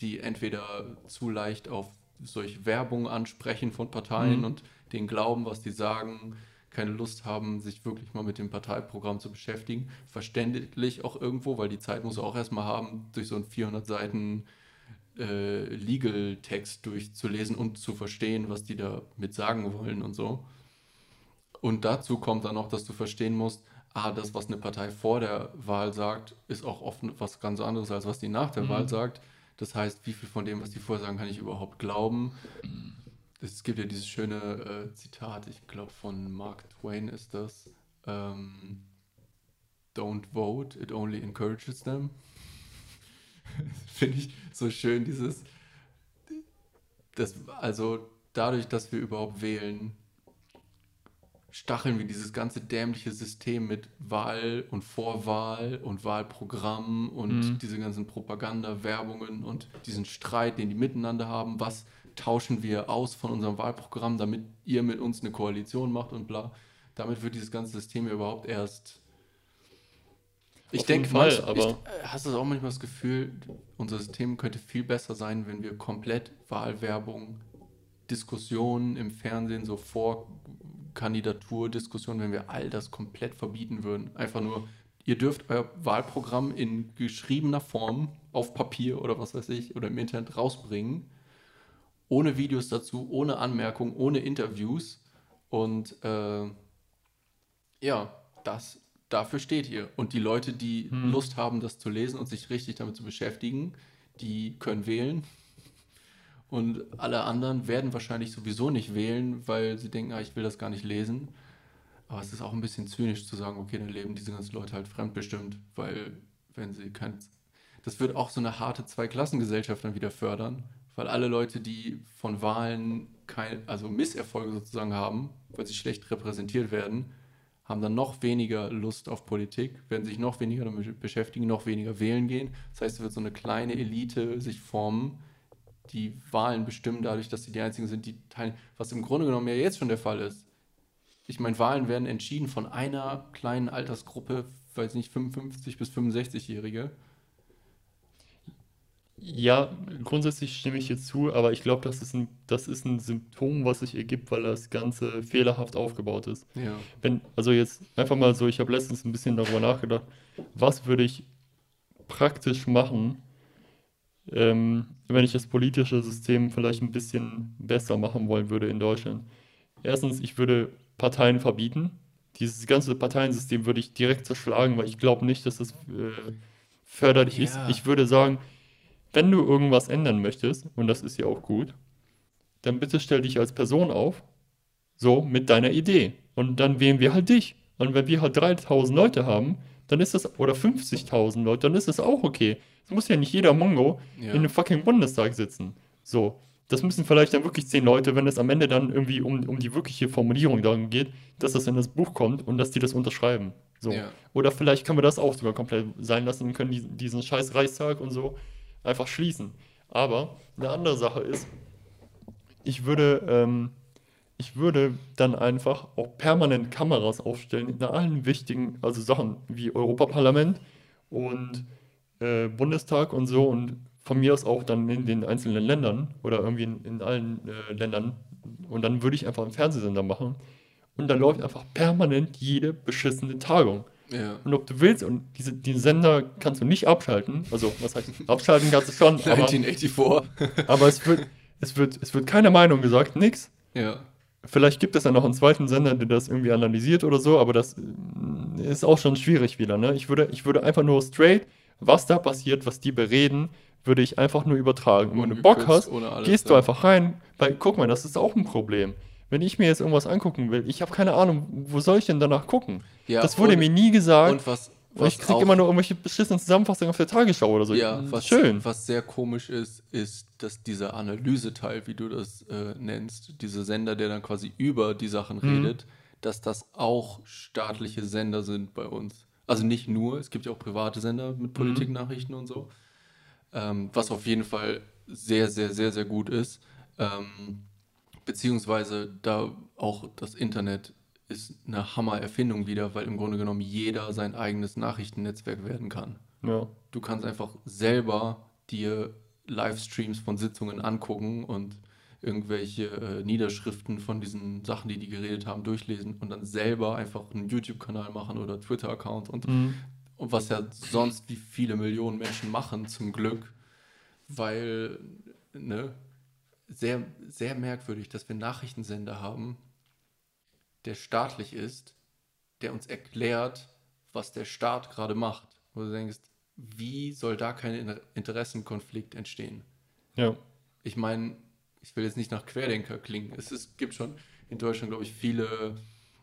die entweder zu leicht auf solche Werbung ansprechen von Parteien Mhm. und den glauben, was die sagen, keine Lust haben, sich wirklich mal mit dem Parteiprogramm zu beschäftigen. Verständlich auch irgendwo, weil die Zeit muss er auch erstmal haben, durch so einen 400 Seiten äh, Legal-Text durchzulesen und zu verstehen, was die da mit sagen wollen und so. Und dazu kommt dann noch, dass du verstehen musst, ah, das, was eine Partei vor der Wahl sagt, ist auch oft was ganz anderes, als was die nach der Mhm. Wahl sagt. Das heißt, wie viel von dem, was die vorher sagen, kann ich überhaupt glauben? Es gibt ja dieses schöne äh, Zitat, ich glaube von Mark Twain ist das. Ähm, Don't vote, it only encourages them. [LAUGHS] Finde ich so schön, dieses. Das, also dadurch, dass wir überhaupt wählen, stacheln wir dieses ganze dämliche System mit Wahl und Vorwahl und Wahlprogramm und Mhm. diese ganzen Propaganda, Werbungen und diesen Streit, den die miteinander haben. Was tauschen wir aus von unserem Wahlprogramm, damit ihr mit uns eine Koalition macht und bla. Damit wird dieses ganze System ja überhaupt erst. Ich denke, manch- aber- ich, äh, hast du auch manchmal das Gefühl, unser System könnte viel besser sein, wenn wir komplett Wahlwerbung, Diskussionen im Fernsehen, so Vorkandidaturdiskussionen, wenn wir all das komplett verbieten würden. Einfach nur, ihr dürft euer Wahlprogramm in geschriebener Form auf Papier oder was weiß ich oder im Internet rausbringen, ohne Videos dazu, ohne Anmerkung, ohne Interviews und äh, ja, das, dafür steht ihr. Und die Leute, die Hm. Lust haben, das zu lesen und sich richtig damit zu beschäftigen, die können wählen. Und alle anderen werden wahrscheinlich sowieso nicht wählen, weil sie denken, ah, ich will das gar nicht lesen. Aber es ist auch ein bisschen zynisch zu sagen, okay, dann leben diese ganzen Leute halt fremdbestimmt, weil wenn sie kein... Das wird auch so eine harte Zweiklassengesellschaft dann wieder fördern, weil alle Leute, die von Wahlen kein, also Misserfolge sozusagen haben, weil sie schlecht repräsentiert werden, haben dann noch weniger Lust auf Politik, werden sich noch weniger damit beschäftigen, noch weniger wählen gehen. Das heißt, es wird so eine kleine Elite sich formen, die Wahlen bestimmen dadurch, dass sie die einzigen sind, die teilen, was im Grunde genommen ja jetzt schon der Fall ist. Ich meine, Wahlen werden entschieden von einer kleinen Altersgruppe, weiß nicht, 55 bis 65-Jährige. Ja, grundsätzlich stimme ich jetzt zu, aber ich glaube, das ist ein, das ist ein Symptom, was sich ergibt, weil das Ganze fehlerhaft aufgebaut ist. Ja. Wenn, also jetzt einfach mal so, ich habe letztens ein bisschen darüber nachgedacht, was würde ich praktisch machen, ähm, wenn ich das politische System vielleicht ein bisschen besser machen wollen würde in Deutschland. Erstens, ich würde Parteien verbieten. Dieses ganze Parteiensystem würde ich direkt zerschlagen, weil ich glaube nicht, dass das äh, förderlich ist. Ja. Ich würde sagen, wenn du irgendwas ändern möchtest, und das ist ja auch gut, dann bitte stell dich als Person auf, so mit deiner Idee. Und dann wählen wir halt dich. Und wenn wir halt 3000 Leute haben, dann ist das, oder 50.000 Leute, dann ist das auch okay. Es muss ja nicht jeder Mongo Ja. in dem fucking Bundestag sitzen. So. Das müssen vielleicht dann wirklich 10 Leute, wenn es am Ende dann irgendwie um, um die wirkliche Formulierung darum geht, dass das in das Buch kommt und dass die das unterschreiben. So. Ja. Oder vielleicht können wir das auch sogar komplett sein lassen und können diesen, diesen scheiß Reichstag und so einfach schließen. Aber eine andere Sache ist, ich würde, ähm, ich würde dann einfach auch permanent Kameras aufstellen in allen wichtigen, also Sachen wie Europaparlament und äh, Bundestag und so und von mir aus auch dann in den einzelnen Ländern oder irgendwie in, in allen äh, Ländern. Und dann würde ich einfach einen Fernsehsender machen und da läuft einfach permanent jede beschissene Tagung. Ja. Und ob du willst, und diese, diesen Sender kannst du nicht abschalten. Also, was heißt, abschalten kannst du schon, [LAUGHS] aber, 1984. [LAUGHS] aber es, wird, es, wird, es wird keine Meinung gesagt, nix. ja. Vielleicht gibt es ja noch einen zweiten Sender, der das irgendwie analysiert oder so, aber das äh, ist auch schon schwierig wieder. Ne? Ich, würde, ich würde einfach nur straight, was da passiert, was die bereden, würde ich einfach nur übertragen. Und wenn du Bock hast, alles, gehst du ja. einfach rein, weil guck mal, das ist auch ein Problem. Wenn ich mir jetzt irgendwas angucken will, ich habe keine Ahnung, wo soll ich denn danach gucken? Ja, das wurde und- mir nie gesagt. Und was, Ich was krieg auch- immer nur irgendwelche beschissenen Zusammenfassungen auf der Tagesschau oder so. Ja, was, Schön. was sehr komisch ist, ist, dass dieser Analyseteil, wie du das äh, nennst, dieser Sender, der dann quasi über die Sachen Mhm. redet, dass das auch staatliche Sender sind bei uns. Also nicht nur, es gibt ja auch private Sender Mhm. mit Politiknachrichten und so, ähm, was auf jeden Fall sehr, sehr, sehr, sehr gut ist. Ähm, beziehungsweise da auch das Internet ist eine Hammer-Erfindung wieder, weil im Grunde genommen jeder sein eigenes Nachrichtennetzwerk werden kann. Ja. Du kannst einfach selber dir Livestreams von Sitzungen angucken und irgendwelche äh, Niederschriften von diesen Sachen, die die geredet haben, durchlesen und dann selber einfach einen YouTube-Kanal machen oder Twitter-Account und, Mhm. und was ja sonst wie viele Millionen Menschen machen, zum Glück, weil, ne, sehr, sehr merkwürdig, dass wir Nachrichtensender haben, der staatlich ist, der uns erklärt, was der Staat gerade macht. Wo du denkst, wie soll da kein Inter- Interessenkonflikt entstehen? Ja. Ich meine, ich will jetzt nicht nach Querdenker klingen. Es ist, gibt schon in Deutschland, glaube ich, viele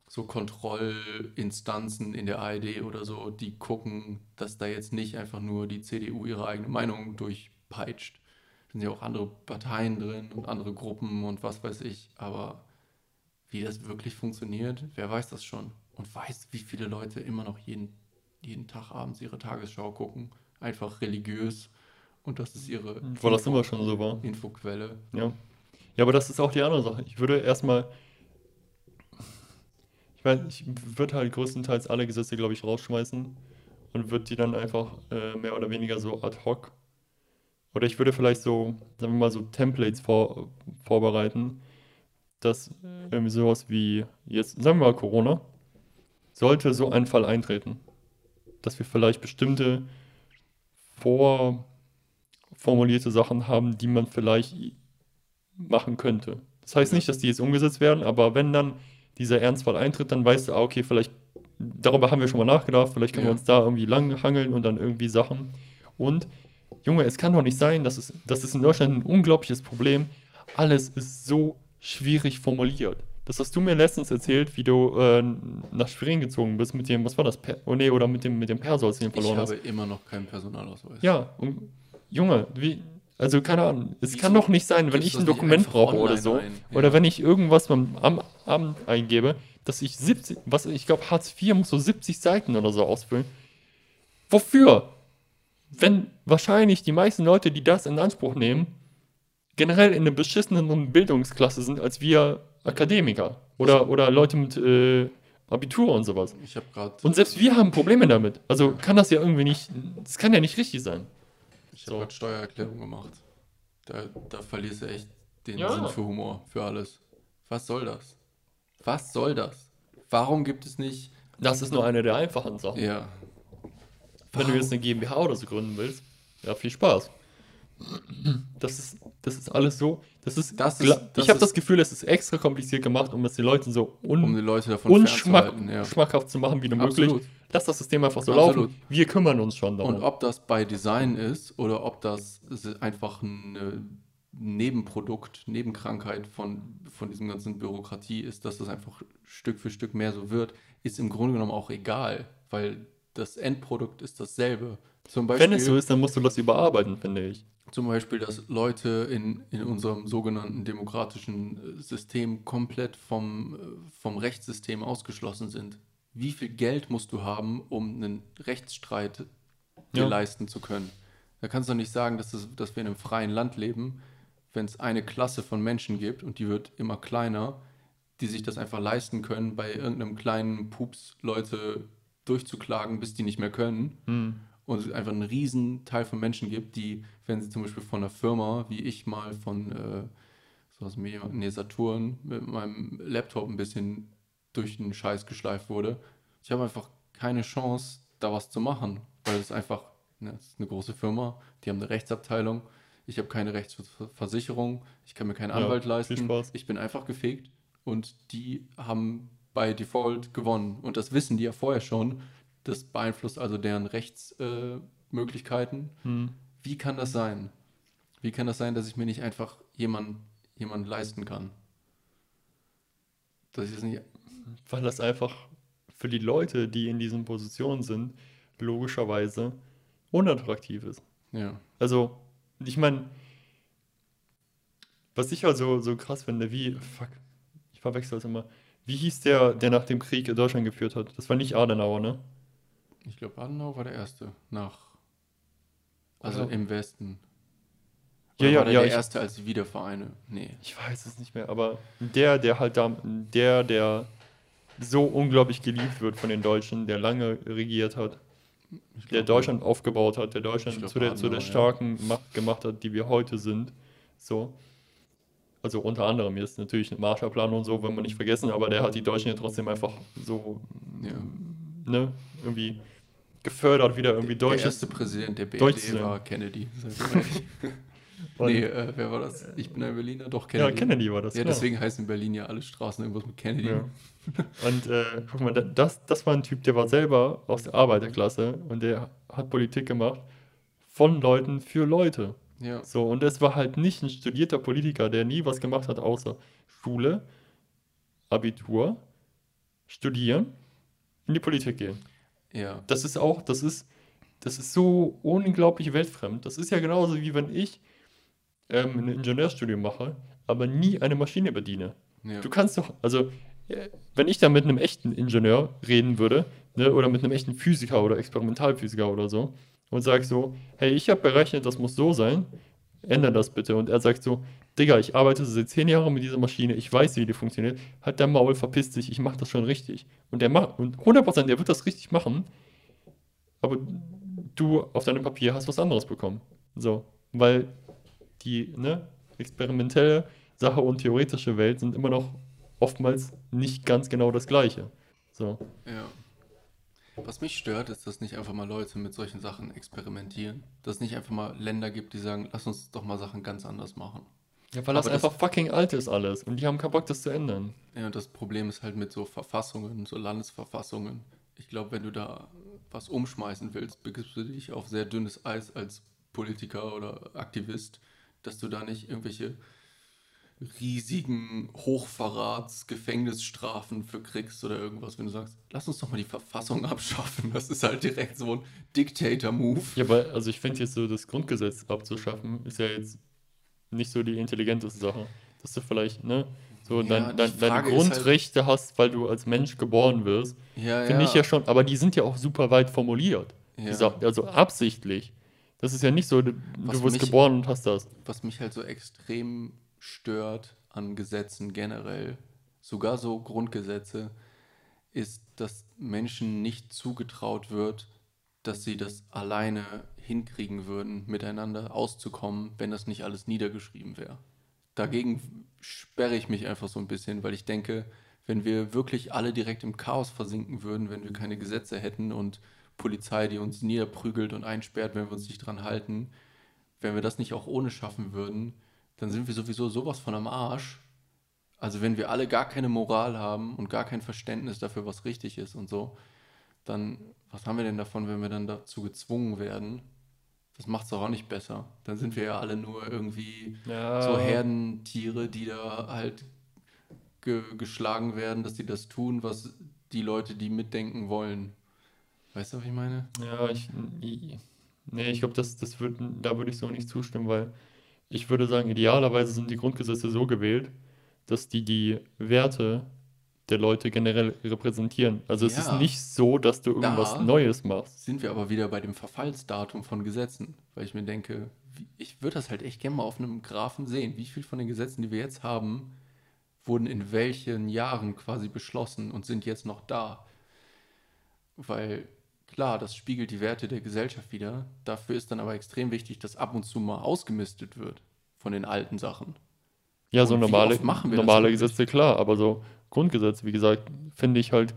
so Kontrollinstanzen in der ARD oder so, die gucken, dass da jetzt nicht einfach nur die CDU ihre eigene Meinung durchpeitscht. Da sind ja auch andere Parteien drin und andere Gruppen und was weiß ich. Aber wie das wirklich funktioniert, wer weiß das schon. Und weiß, wie viele Leute immer noch jeden, jeden Tag abends ihre Tagesschau gucken. Einfach religiös. Und das ist ihre Weil das immer schon so war. Infoquelle. Ja. Ja, aber das ist auch die andere Sache. Ich würde erstmal. Ich weiß, ich würde halt größtenteils alle Gesetze, glaube ich, rausschmeißen und würde die dann einfach äh, mehr oder weniger so ad hoc. Oder ich würde vielleicht so, sagen wir mal, so Templates vor, vorbereiten, dass irgendwie sowas wie, jetzt sagen wir mal Corona, sollte so ein Fall eintreten, dass wir vielleicht bestimmte vorformulierte Sachen haben, die man vielleicht machen könnte. Das heißt nicht, dass die jetzt umgesetzt werden, aber wenn dann dieser Ernstfall eintritt, dann weißt du, ah, okay, vielleicht, darüber haben wir schon mal nachgedacht, vielleicht können wir Ja. uns da irgendwie lang hangeln und dann irgendwie Sachen. Und, Junge, es kann doch nicht sein, dass es, das ist in Deutschland ein unglaubliches Problem. Alles ist so schwierig formuliert. Das hast du mir letztens erzählt, wie du äh, nach Schwerin gezogen bist mit dem, was war das? Per oh nee, oder mit dem, mit dem Perso, als du den Ich verloren hast. habe immer noch keinen Personalausweis. Ja, und Junge, wie, also keine Ahnung, es Wieso kann doch nicht sein, wenn ich ein Dokument brauche oder so, ein? oder Ja. wenn ich irgendwas beim am Amt eingebe, dass ich 70, was ich glaube, Hartz IV muss so 70 Seiten oder so ausfüllen. Wofür? Wenn wahrscheinlich die meisten Leute, die das in Anspruch nehmen, generell in einer beschissenen Bildungsklasse sind als wir Akademiker oder, oder Leute mit äh, Abitur und sowas. Ich habe gerade Und selbst wir haben Probleme damit. Also kann das ja irgendwie nicht, das kann ja nicht richtig sein. ich hab grad Steuererklärung gemacht. Da, da verlierst du echt den Ja. Sinn für Humor, für alles. Was soll das? Was soll das? Warum gibt es nicht. Das ist nur eine der einfachen Sachen. Ja. Wenn du jetzt eine GmbH oder so gründen willst, ja, viel Spaß. Das ist, das ist alles so. Das ist, Das ist- das ich habe das Gefühl, es ist extra kompliziert gemacht, um es den Leuten so un, Um die Leute unschmack. Ja. schmackhaft zu machen wie nur möglich. Absolut. Lass das System einfach so Absolut. laufen. Wir kümmern uns schon darum. Und ob das bei Design ist oder ob das einfach ein Nebenprodukt, Nebenkrankheit von, von diesem ganzen Bürokratie ist, dass das einfach Stück für Stück mehr so wird, ist im Grunde genommen auch egal, weil das Endprodukt ist dasselbe. Zum Beispiel, Wenn es so ist, dann musst du das überarbeiten, finde ich. Zum Beispiel, dass Leute in, in unserem sogenannten demokratischen äh, System komplett vom, äh, vom Rechtssystem ausgeschlossen sind. Wie viel Geld musst du haben, um einen Rechtsstreit dir Ja. leisten zu können? Da kannst du doch nicht sagen, dass, es, dass wir in einem freien Land leben, wenn es eine Klasse von Menschen gibt und die wird immer kleiner, die sich das einfach leisten können, bei irgendeinem kleinen Pups Leute durchzuklagen, bis die nicht mehr können Hm. Und es einfach einen riesen Teil von Menschen gibt, die, wenn sie zum Beispiel von einer Firma, wie ich mal von äh, so aus Media, nee, Saturn, mit meinem Laptop ein bisschen durch den Scheiß geschleift wurde, ich habe einfach keine Chance, da was zu machen, weil es einfach, ne, es ist eine große Firma, die haben eine Rechtsabteilung, ich habe keine Rechtsversicherung, ich kann mir keinen Ja, Anwalt viel leisten, ich bin einfach gefegt und die haben bei Default gewonnen. Und das wissen die ja vorher schon, das beeinflusst also deren Rechtsmöglichkeiten. Äh. Hm. Wie kann das sein? Wie kann das sein, dass ich mir nicht einfach jemanden jemand leisten kann? Dass ich das nicht. Weil das einfach für die Leute, die in diesen Positionen sind, logischerweise unattraktiv ist. Ja. Also, ich meine, was ich also so krass finde, wie, fuck, ich verwechsel das immer. Wie hieß der, der nach dem Krieg Deutschland geführt hat? Das war nicht Adenauer, ne? Ich glaube, Adenauer war der Erste nach. Also Also- im Westen. Ja, Oder ja, der ja, der ich- Erste als Wiedervereine? Nee. Ich weiß es nicht mehr, aber der, der halt da, der, der so unglaublich geliebt wird von den Deutschen, der lange regiert hat, Ich der glaub, Deutschland aufgebaut hat, der Deutschland glaub, zu der, zu der Adenauer, ja. starken Macht gemacht hat, die wir heute sind. So. Also unter anderem jetzt natürlich ein Marshallplan und so, wenn man nicht vergessen, aber der hat die Deutschen ja trotzdem einfach so, Ja. ne, irgendwie gefördert, wieder irgendwie Der deutsches. erste Präsident der Deutsch BRD war Kennedy. [LAUGHS] [LAUGHS] Nee, äh, wer war das? Ich bin ein Berliner, doch ja, Kennedy. Kennedy war das. Ja, genau. deswegen heißen in Berlin ja alle Straßen irgendwas mit Kennedy. Ja. [LAUGHS] Und äh, guck mal, da- das, das war ein Typ, der war selber aus der Arbeiterklasse und der hat Politik gemacht von Leuten für Leute. Ja. So, und es war halt nicht ein studierter Politiker, der nie was gemacht hat, außer Schule, Abitur, studieren, in die Politik gehen. Ja. Das ist auch, das ist, das ist so unglaublich weltfremd. Das ist ja genauso wie wenn ich ähm, ein Ingenieurstudium mache, aber nie eine Maschine bediene. ja. Du kannst doch, also, äh, wenn ich da mit einem echten Ingenieur reden würde, ne, oder mit einem echten Physiker oder Experimentalphysiker oder so, und sag so, hey, ich habe berechnet, das muss so sein, ändere das bitte. Und er sagt so, Digga, ich arbeite seit zehn Jahren mit dieser Maschine, ich weiß, wie die funktioniert, halt der Maul, verpiss dich, ich mache das schon richtig. Und der macht, und 100%, der wird das richtig machen, aber du auf deinem Papier hast was anderes bekommen. So, weil die, ne, experimentelle Sache und theoretische Welt sind immer noch oftmals nicht ganz genau das Gleiche. So. Ja. Was mich stört, ist, dass nicht einfach mal Leute mit solchen Sachen experimentieren. Dass es nicht einfach mal Länder gibt, die sagen, lass uns doch mal Sachen ganz anders machen. Ja, weil das das- einfach fucking alt ist alles und die haben keinen Bock, das zu ändern. Ja, und das Problem ist halt mit so Verfassungen, so Landesverfassungen. Ich glaube, wenn du da was umschmeißen willst, begibst du dich auf sehr dünnes Eis als Politiker oder Aktivist, dass du da nicht irgendwelche riesigen Hochverrats, Gefängnisstrafen für kriegst oder irgendwas, wenn du sagst, lass uns doch mal die Verfassung [LAUGHS] abschaffen. Das ist halt direkt so ein Dictator-Move. Ja, aber also ich finde jetzt so, das Grundgesetz abzuschaffen, ist ja jetzt nicht so die intelligenteste Sache. Dass du vielleicht, ne, so Ja, dein, dein, deine halt- Grundrechte hast, weil du als Mensch geboren wirst, Ja, finde ich ja schon, aber die sind ja auch super weit formuliert. Ja. Dieser, also absichtlich. Das ist ja nicht so, du, du wirst mich- geboren und hast das. was mich halt so extrem stört an Gesetzen generell, sogar so Grundgesetze, ist, dass Menschen nicht zugetraut wird, dass sie das alleine hinkriegen würden, miteinander auszukommen, wenn das nicht alles niedergeschrieben wäre. Dagegen sperre ich mich einfach so ein bisschen, weil ich denke, wenn wir wirklich alle direkt im Chaos versinken würden, wenn wir keine Gesetze hätten und Polizei, die uns niederprügelt und einsperrt, wenn wir uns nicht dran halten, wenn wir das nicht auch ohne schaffen würden, dann sind wir sowieso sowas von am Arsch. Also wenn wir alle gar keine Moral haben und gar kein Verständnis dafür, was richtig ist und so, dann was haben wir denn davon, wenn wir dann dazu gezwungen werden? Das macht es auch nicht besser. Dann sind wir ja alle nur irgendwie Ja. so Herdentiere, die da halt ge geschlagen werden, dass die das tun, was die Leute, die mitdenken wollen. Weißt du, was ich meine? Ja, ich, nee, ich glaube, das, das würd, da würde ich so nicht zustimmen, weil ich würde sagen, idealerweise sind die Grundgesetze so gewählt, dass die die Werte der Leute generell repräsentieren. Also es ist Ja. nicht so, dass du irgendwas Da- Neues machst. Sind wir aber wieder bei dem Verfallsdatum von Gesetzen, weil ich mir denke, ich würde das halt echt gerne mal auf einem Graphen sehen. Wie viel von den Gesetzen, die wir jetzt haben, wurden in welchen Jahren quasi beschlossen und sind jetzt noch da? Weil klar, das spiegelt die Werte der Gesellschaft wieder. Dafür ist dann aber extrem wichtig, dass ab und zu mal ausgemistet wird von den alten Sachen. Ja, so normale, normale? Gesetze, klar, aber so Grundgesetze, wie gesagt, finde ich halt,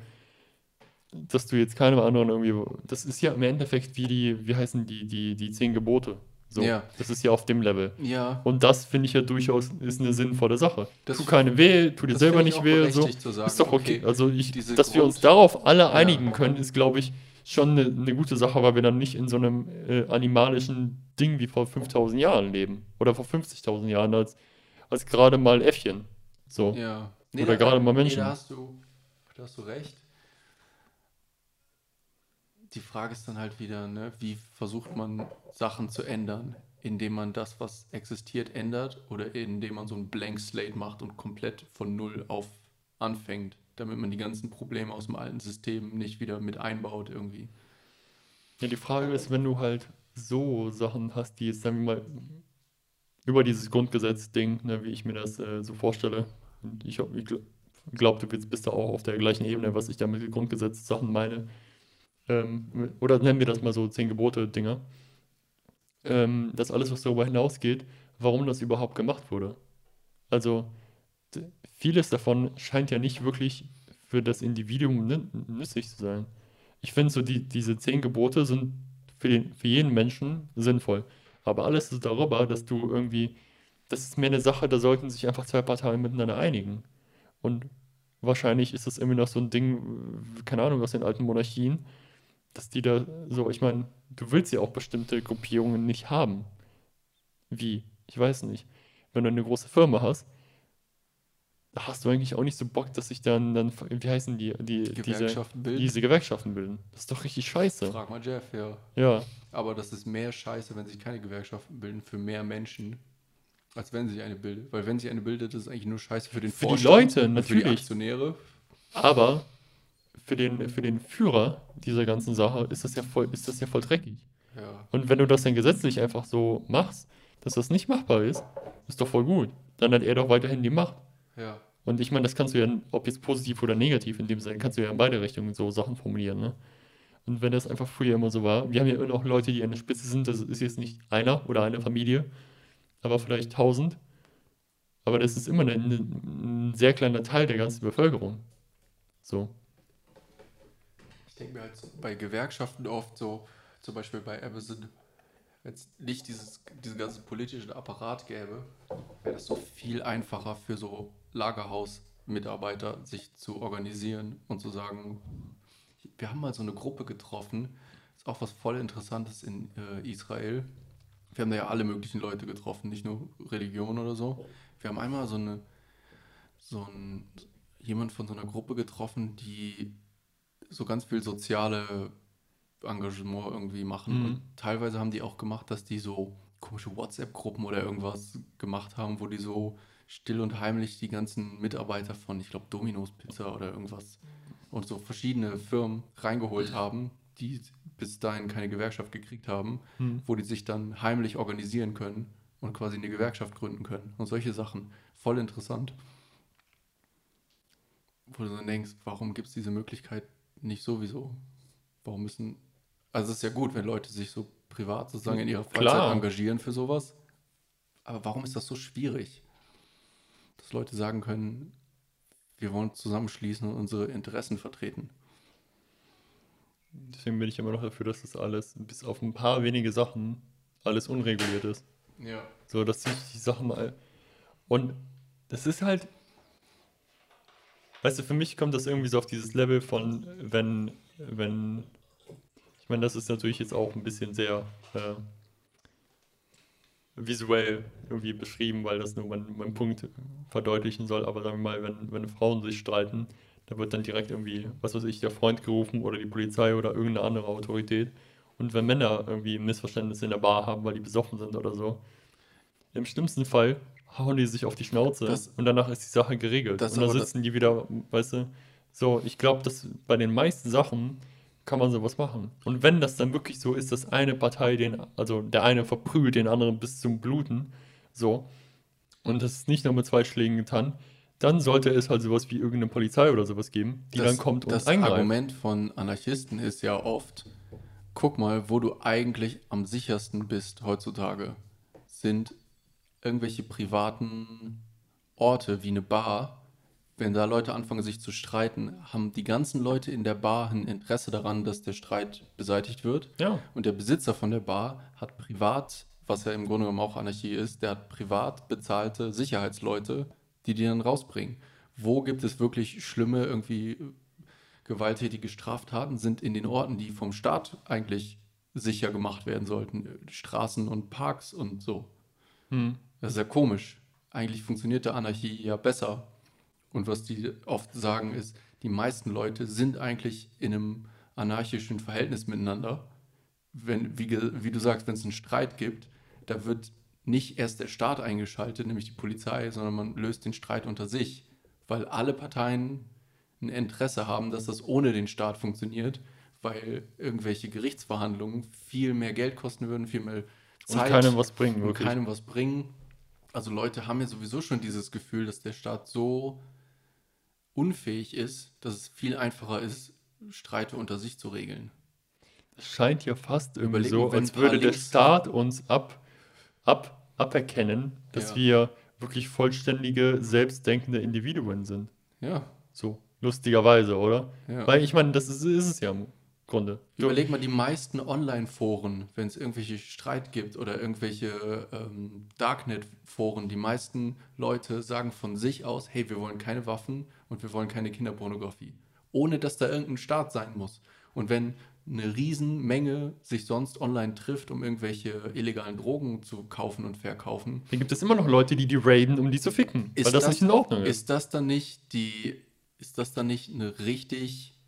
dass du jetzt keinem anderen irgendwie, das ist ja im Endeffekt wie die, wie heißen die, die, die zehn Gebote. So, Ja. das ist ja auf dem Level. Ja, Und das finde ich ja durchaus ist eine sinnvolle Sache. Das tu keine weh, tu dir selber nicht weh, so. Ist doch okay. okay, Also ich, dass wir uns Grund- darauf alle Ja. einigen können, ist, glaube ich, schon eine, eine gute Sache, weil wir dann nicht in so einem äh, animalischen Ding wie vor 5000 Jahren leben. Oder vor 50.000 Jahren als, als gerade mal Äffchen. So. Ja. Oder gerade mal Nee, Menschen. da hast du, da hast du recht. Die Frage ist dann halt wieder, ne, wie versucht man Sachen zu ändern, indem man das, was existiert, ändert oder indem man so ein Blank Slate macht und komplett von Null auf anfängt, damit man die ganzen Probleme aus dem alten System nicht wieder mit einbaut irgendwie. Ja, die Frage ist, wenn du halt so Sachen hast, die jetzt, sagen wir mal, über dieses Grundgesetz-Ding, ne, wie ich mir das äh, so vorstelle, ich, ich gl- glaube, du bist, da auch auf der gleichen Ebene, was ich da mit Grundgesetz-Sachen meine. Ähm, oder nennen wir das mal so zehn Gebote-Dinger. Ähm, das alles, was darüber hinausgeht, warum das überhaupt gemacht wurde. Also, vieles davon scheint ja nicht wirklich für das Individuum nü- nützlich zu sein. Ich finde so, die, diese zehn Gebote sind für, den, für jeden Menschen sinnvoll. Aber alles ist darüber, dass du irgendwie, das ist mehr eine Sache, da sollten sich einfach zwei Parteien miteinander einigen. Und wahrscheinlich ist das irgendwie noch so ein Ding, keine Ahnung, aus den alten Monarchien, dass die da so, ich meine, du willst ja auch bestimmte Gruppierungen nicht haben. Wie? Ich weiß nicht. Wenn du eine große Firma hast, da hast du eigentlich auch nicht so Bock, dass sich dann, dann wie heißen die, die diese, Gewerkschaften bilden? diese Gewerkschaften bilden. Das ist doch richtig scheiße. Frag mal Jeff, ja. Ja, Aber das ist mehr Scheiße, wenn sich keine Gewerkschaften bilden für mehr Menschen, als wenn sich eine bildet. Weil wenn sich eine bildet, ist es eigentlich nur Scheiße für den Für die Vorstand Leute, und für die natürlich. Aktionäre. aber für den, für den Führer dieser ganzen Sache ist das ja voll, ist das ja voll dreckig. Ja. Und wenn du das dann gesetzlich einfach so machst, dass das nicht machbar ist, ist doch voll gut. Dann hat er doch weiterhin die Macht. Ja. Und ich meine, das kannst du ja, ob jetzt positiv oder negativ in dem Sinne, kannst du ja in beide Richtungen so Sachen formulieren, ne? Und wenn das einfach früher immer so war, wir haben ja immer noch Leute, die an der Spitze sind, das ist jetzt nicht einer oder eine Familie, aber vielleicht tausend. Aber das ist immer ein, ein sehr kleiner Teil der ganzen Bevölkerung. So. Ich denke mir halt bei Gewerkschaften oft so, zum Beispiel bei Amazon, wenn es nicht dieses, diesen ganzen politischen Apparat gäbe, wäre das so viel einfacher für so Lagerhausmitarbeiter sich zu organisieren und zu sagen, wir haben mal so eine Gruppe getroffen, ist auch was voll Interessantes in äh, Israel. Wir haben da ja alle möglichen Leute getroffen, nicht nur Religion oder so. Wir haben einmal so eine, so ein, jemand von so einer Gruppe getroffen, die so ganz viel soziale Engagement irgendwie machen. Mhm. Und teilweise haben die auch gemacht, dass die so komische WhatsApp-Gruppen oder irgendwas gemacht haben, wo die so still und heimlich die ganzen Mitarbeiter von, ich glaube, Domino's Pizza oder irgendwas und so verschiedene Firmen reingeholt haben, die bis dahin keine Gewerkschaft gekriegt haben, Hm. wo die sich dann heimlich organisieren können und quasi eine Gewerkschaft gründen können und solche Sachen. Voll interessant. Wo du dann denkst, warum gibt es diese Möglichkeit nicht sowieso? Warum müssen. Also, es ist ja gut, wenn Leute sich so privat sozusagen in ihrer Freizeit Klar. engagieren für sowas. Aber warum ist das so schwierig? Dass Leute sagen können, wir wollen zusammenschließen und unsere Interessen vertreten. Deswegen bin ich immer noch dafür, dass das alles, bis auf ein paar wenige Sachen, alles unreguliert ist. Ja. So, dass sich die Sachen mal. Und das ist halt. Weißt du, für mich kommt das irgendwie so auf dieses Level von, wenn, wenn. Ich meine, das ist natürlich jetzt auch ein bisschen sehr äh, visuell irgendwie beschrieben, weil das nur meinen mein Punkt verdeutlichen soll. Aber sagen wir mal, wenn, wenn Frauen sich streiten, da wird dann direkt irgendwie, was weiß ich, der Freund gerufen oder die Polizei oder irgendeine andere Autorität. Und wenn Männer irgendwie ein Missverständnis in der Bar haben, weil die besoffen sind oder so, im schlimmsten Fall hauen die sich auf die Schnauze Das- und danach ist die Sache geregelt. Und dann sitzen die wieder, weißt du, so, ich glaube, dass bei den meisten Sachen kann man sowas machen. Und wenn das dann wirklich so ist, dass eine Partei den, also der eine verprügelt den anderen bis zum Bluten, so, und das ist nicht nur mit zwei Schlägen getan, dann sollte es halt sowas wie irgendeine Polizei oder sowas geben, die dann kommt und das eingreift. Argument von Anarchisten ist ja oft, guck mal, wo du eigentlich am sichersten bist heutzutage, sind irgendwelche privaten Orte wie eine Bar. Wenn da Leute anfangen, sich zu streiten, haben die ganzen Leute in der Bar ein Interesse daran, dass der Streit beseitigt wird. Ja, Und der Besitzer von der Bar hat privat, was ja im Grunde genommen auch Anarchie ist, der hat privat bezahlte Sicherheitsleute, die die dann rausbringen. Wo gibt es wirklich schlimme, irgendwie gewalttätige Straftaten, sind in den Orten, die vom Staat eigentlich sicher gemacht werden sollten. Straßen und Parks und so. hm. Das ist ja komisch. Eigentlich funktioniert der Anarchie ja besser. Und was die oft sagen ist, die meisten Leute sind eigentlich in einem anarchischen Verhältnis miteinander. Wenn, wie, wie du sagst, wenn es einen Streit gibt, da wird nicht erst der Staat eingeschaltet, nämlich die Polizei, sondern man löst den Streit unter sich, weil alle Parteien ein Interesse haben, dass das ohne den Staat funktioniert, weil irgendwelche Gerichtsverhandlungen viel mehr Geld kosten würden, viel mehr Und Zeit keinem was bringen, und wirklich. keinem was bringen. Also Leute haben ja sowieso schon dieses Gefühl, dass der Staat so unfähig ist, dass es viel einfacher ist, Streite unter sich zu regeln. Es scheint ja fast irgendwie so, als würde der Staat uns ab, ab, aberkennen, dass Ja. wir wirklich vollständige, selbstdenkende Individuen sind. Ja, So, lustigerweise, oder? ja. Weil ich meine, das ist, ist es ja im Grunde. So, Überleg mal die meisten Online-Foren, wenn es irgendwelche Streit gibt oder irgendwelche ähm, Darknet-Foren, die meisten Leute sagen von sich aus, hey, wir wollen keine Waffen und wir wollen keine Kinderpornografie. Ohne dass da irgendein Staat sein muss. Und wenn eine Riesenmenge sich sonst online trifft, um irgendwelche illegalen Drogen zu kaufen und verkaufen, Dann gibt es immer noch Leute, die die raiden, um die zu ficken. weil das, nicht in Ordnung ist. Ist das dann nicht die, ist das dann nicht eine richtig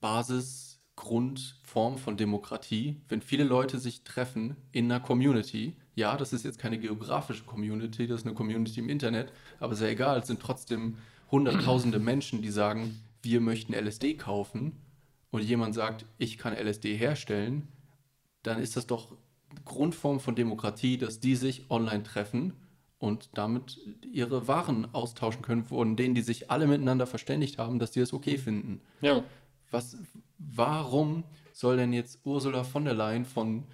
Basisgrundform von Demokratie, wenn viele Leute sich treffen in einer Community? Ja, das ist jetzt keine geografische Community, das ist eine Community im Internet, aber sehr egal, es sind trotzdem hunderttausende Menschen, die sagen, wir möchten LSD kaufen und jemand sagt, ich kann LSD herstellen, dann ist das doch Grundform von Demokratie, dass die sich online treffen und damit ihre Waren austauschen können, von denen die sich alle miteinander verständigt haben, dass die es okay finden. Ja. Was, warum soll denn jetzt Ursula von der Leyen von,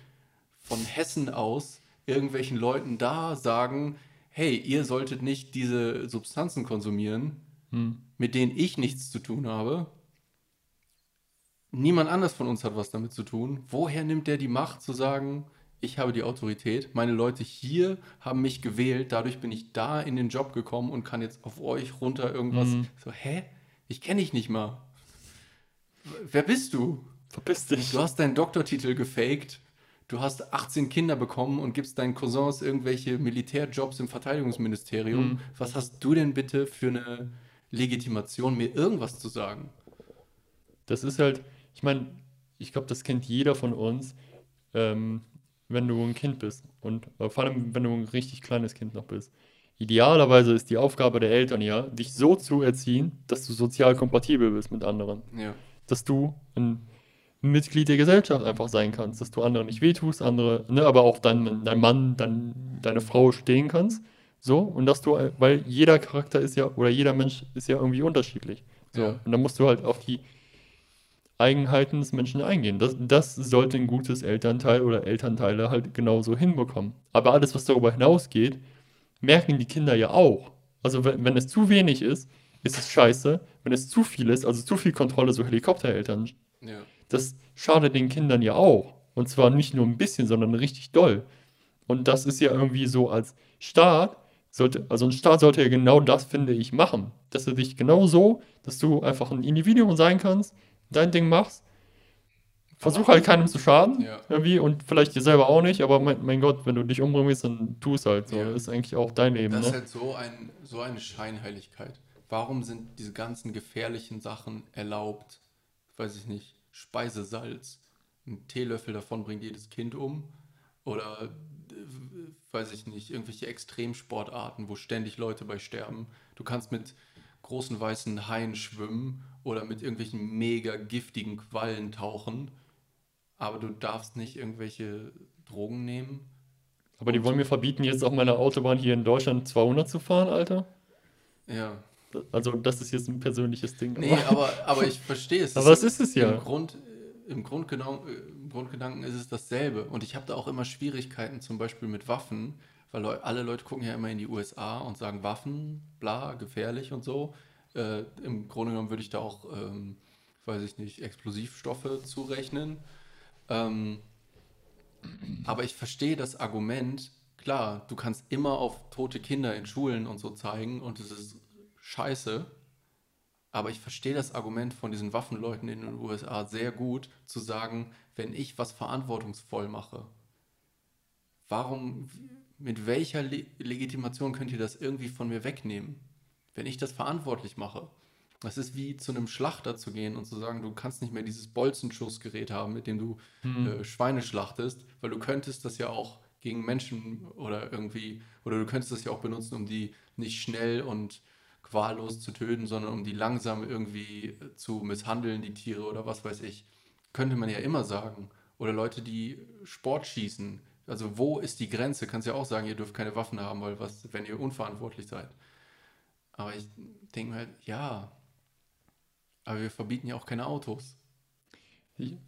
von Hessen aus irgendwelchen Leuten da sagen, hey, ihr solltet nicht diese Substanzen konsumieren, Hm. mit denen ich nichts zu tun habe? Niemand anders von uns hat was damit zu tun. Woher nimmt der die Macht zu sagen, ich habe die Autorität, meine Leute hier haben mich gewählt, dadurch bin ich da in den Job gekommen und kann jetzt auf euch runter irgendwas. Mhm. So, hä? Ich kenne dich nicht mal. Wer bist du? Verpiss dich. Du hast deinen Doktortitel gefaked. Du hast 18 Kinder bekommen und gibst deinen Cousins irgendwelche Militärjobs im Verteidigungsministerium. Mhm. Was hast du denn bitte für eine Legitimation, mir irgendwas zu sagen? Das ist halt, ich meine, ich glaube, das kennt jeder von uns, ähm, wenn du ein Kind bist und äh, vor allem, wenn du ein richtig kleines Kind noch bist. idealerweise ist die Aufgabe der Eltern ja, dich so zu erziehen, dass du sozial kompatibel bist mit anderen. Ja. Dass du ein Mitglied der Gesellschaft einfach sein kannst, dass du anderen nicht wehtust, andere, ne, aber auch dein, dein Mann, dein, deine Frau stehen kannst. So, und dass du, weil jeder Charakter ist ja, oder jeder Mensch ist ja irgendwie unterschiedlich. So, Ja. und dann musst du halt auf die Eigenheiten des Menschen eingehen. Das, das sollte ein gutes Elternteil oder Elternteile halt genauso hinbekommen. Aber alles, was darüber hinausgeht, merken die Kinder ja auch. Also wenn, wenn es zu wenig ist, ist es scheiße. Wenn es zu viel ist, also zu viel Kontrolle, so Helikoptereltern, Ja. das schadet den Kindern ja auch. Und zwar nicht nur ein bisschen, sondern richtig doll. Und das ist ja irgendwie so als Staat, sollte, also ein Staat sollte ja genau das, finde ich, machen. Dass er dich genau so, dass du einfach ein Individuum sein kannst, dein Ding machst. Versuch halt keinem zu schaden, Ja. irgendwie, und vielleicht dir selber auch nicht, aber mein, mein Gott, wenn du dich umbringst, dann tu es halt so. Ja. Das ist eigentlich auch dein Leben, Das ist ne? halt so, ein, so eine Scheinheiligkeit. Warum sind diese ganzen gefährlichen Sachen erlaubt? Weiß ich nicht. Speisesalz. Ein Teelöffel davon bringt jedes Kind um. Oder, weiß ich nicht, irgendwelche Extremsportarten, wo ständig Leute bei sterben. Du kannst mit großen weißen Haien schwimmen oder mit irgendwelchen mega giftigen Quallen tauchen. Aber du darfst nicht irgendwelche Drogen nehmen. Aber die wollen mir verbieten, jetzt auf meiner Autobahn hier in Deutschland 200 zu fahren, Alter. Ja. Also, das ist jetzt ein persönliches Ding. Nee, aber, aber ich verstehe es. [LAUGHS] Aber es ist es ja. Im, Grund, im, Grundgedanken, Im Grundgedanken ist es dasselbe. Und ich habe da auch immer Schwierigkeiten, zum Beispiel mit Waffen, weil alle Leute gucken ja immer in die USA und sagen Waffen, bla, gefährlich und so. Äh, Im Grunde genommen würde ich da auch, ähm, weiß ich nicht, Explosivstoffe zurechnen. Ähm, aber ich verstehe das Argument, klar, du kannst immer auf tote Kinder in Schulen und so zeigen und es ist scheiße. Aber ich verstehe das Argument von diesen Waffenleuten in den USA sehr gut, zu sagen, wenn ich was verantwortungsvoll mache, warum, mit welcher Le Legitimation könnt ihr das irgendwie von mir wegnehmen? Wenn ich das verantwortlich mache. Das ist wie zu einem Schlachter zu gehen und zu sagen, du kannst nicht mehr dieses Bolzenschussgerät haben, mit dem du äh, Schweine schlachtest, weil du könntest das ja auch gegen Menschen oder irgendwie, oder du könntest das ja auch benutzen, um die nicht schnell und quallos zu töten, sondern um die langsam irgendwie zu misshandeln, die Tiere oder was weiß ich. Könnte man ja immer sagen. Oder Leute, die Sport schießen. Also wo ist die Grenze? Kannst ja auch sagen, ihr dürft keine Waffen haben, weil was, wenn ihr unverantwortlich seid. Aber ich denke mir halt, ja. Aber wir verbieten ja auch keine Autos.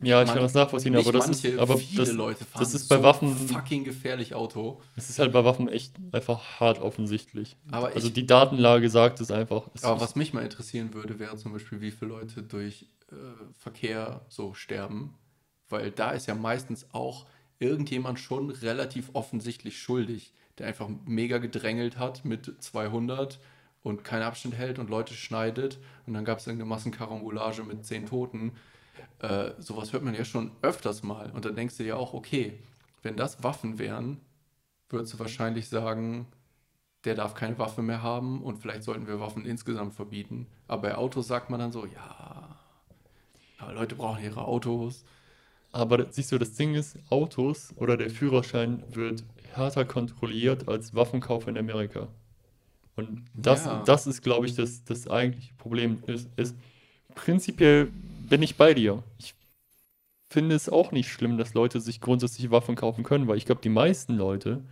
Ja, ich Man- kann das nachvollziehen, aber das manche, ist, aber viele das, Leute fahren das ist bei so Waffen, fucking gefährlich Auto. es ist halt bei Waffen echt einfach hart offensichtlich. Aber also ich- die Datenlage sagt es einfach. Es Aber was mich mal interessieren würde, wäre zum Beispiel, wie viele Leute durch äh, Verkehr so sterben. Weil da ist ja meistens auch irgendjemand schon relativ offensichtlich schuldig, der einfach mega gedrängelt hat mit 200 und keinen Abstand hält und Leute schneidet. Und dann gab es irgendeine Massenkarambolage mit 10 Toten. Äh, sowas hört man ja schon öfters mal. Und dann denkst du dir auch, okay, wenn das Waffen wären, würdest du wahrscheinlich sagen, der darf keine Waffe mehr haben und vielleicht sollten wir Waffen insgesamt verbieten. Aber bei Autos sagt man dann so, ja, aber Leute brauchen ihre Autos. Aber siehst du, das Ding ist, Autos oder der Führerschein wird härter kontrolliert als Waffenkauf in Amerika. Und das, Ja. das ist, glaube ich, das, das eigentliche Problem. Ist, ist, prinzipiell bin ich bei dir. Ich finde es auch nicht schlimm, dass Leute sich grundsätzlich Waffen kaufen können, weil ich glaube, die meisten Leute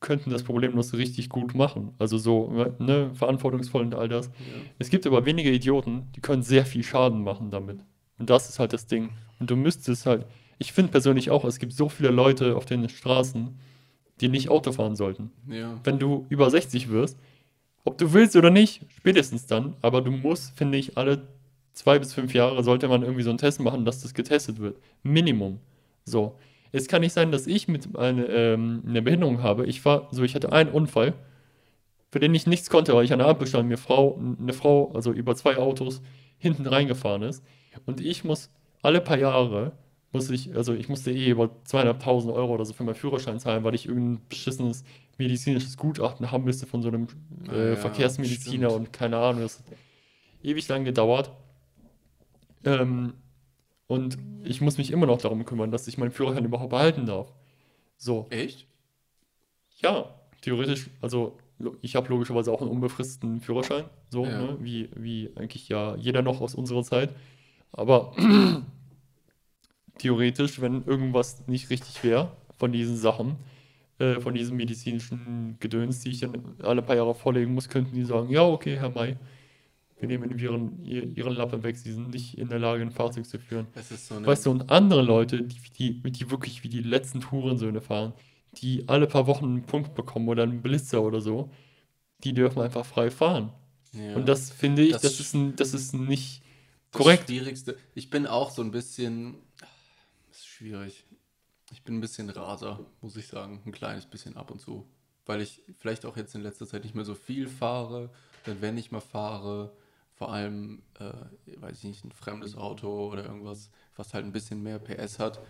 könnten das problemlos richtig gut machen. Also so, ne, verantwortungsvoll und all das. Es gibt aber wenige Idioten, die können sehr viel Schaden machen damit. Und das ist halt das Ding. Und du müsstest halt, ich finde persönlich auch, es gibt so viele Leute auf den Straßen, die nicht Auto fahren sollten. Ja, Wenn du über 60 wirst, ob du willst oder nicht, spätestens dann, aber du musst, finde ich, alle zwei bis fünf Jahre sollte man irgendwie so einen Test machen, dass das getestet wird. Minimum. So. Es kann nicht sein, dass ich mit eine, ähm, eine Behinderung habe. Ich war, so ich hatte einen Unfall, für den ich nichts konnte, weil ich an der Ampel stand, mir Frau, eine Frau, also über zwei Autos, hinten reingefahren ist. Und ich muss alle paar Jahre, muss ich, also ich musste eh über zweieinhalbtausend Euro oder so für meinen Führerschein zahlen, weil ich irgendein beschissenes medizinisches Gutachten haben müsste von so einem Ah äh, ja, Verkehrsmediziner stimmt. und keine Ahnung, das hat ewig lang gedauert. Ähm, und ich muss mich immer noch darum kümmern, dass ich meinen Führerschein überhaupt behalten darf. So, echt? ja, theoretisch, also ich habe logischerweise auch einen unbefristeten Führerschein, so, Ja. ne? Wie, wie eigentlich ja jeder noch aus unserer Zeit. Aber [CLEARS THROAT] theoretisch, wenn irgendwas nicht richtig wäre von diesen Sachen, äh, von diesem medizinischen Gedöns, die ich dann alle paar Jahre vorlegen muss, könnten die sagen, ja, okay, Herr May, wir nehmen ihren, ihr- ihren Lappen weg, sie sind nicht in der Lage, ein Fahrzeug zu führen. So. Weißt du, und andere Leute, die, die, die wirklich wie die letzten Hurensöhne fahren, die alle paar Wochen einen Punkt bekommen oder einen Blitzer oder so, die dürfen einfach frei fahren. ja. Und das finde ich, Das das, ist, ein, das ist nicht Das korrekt. Schwierigste. Ich bin auch so ein bisschen. Das ist schwierig. Ich bin ein bisschen raser, muss ich sagen. Ein kleines bisschen ab und zu. Weil ich vielleicht auch jetzt in letzter Zeit nicht mehr so viel fahre. Denn wenn ich mal fahre, vor allem, äh, weiß ich nicht, ein fremdes Auto oder irgendwas, was halt ein bisschen mehr PS hat.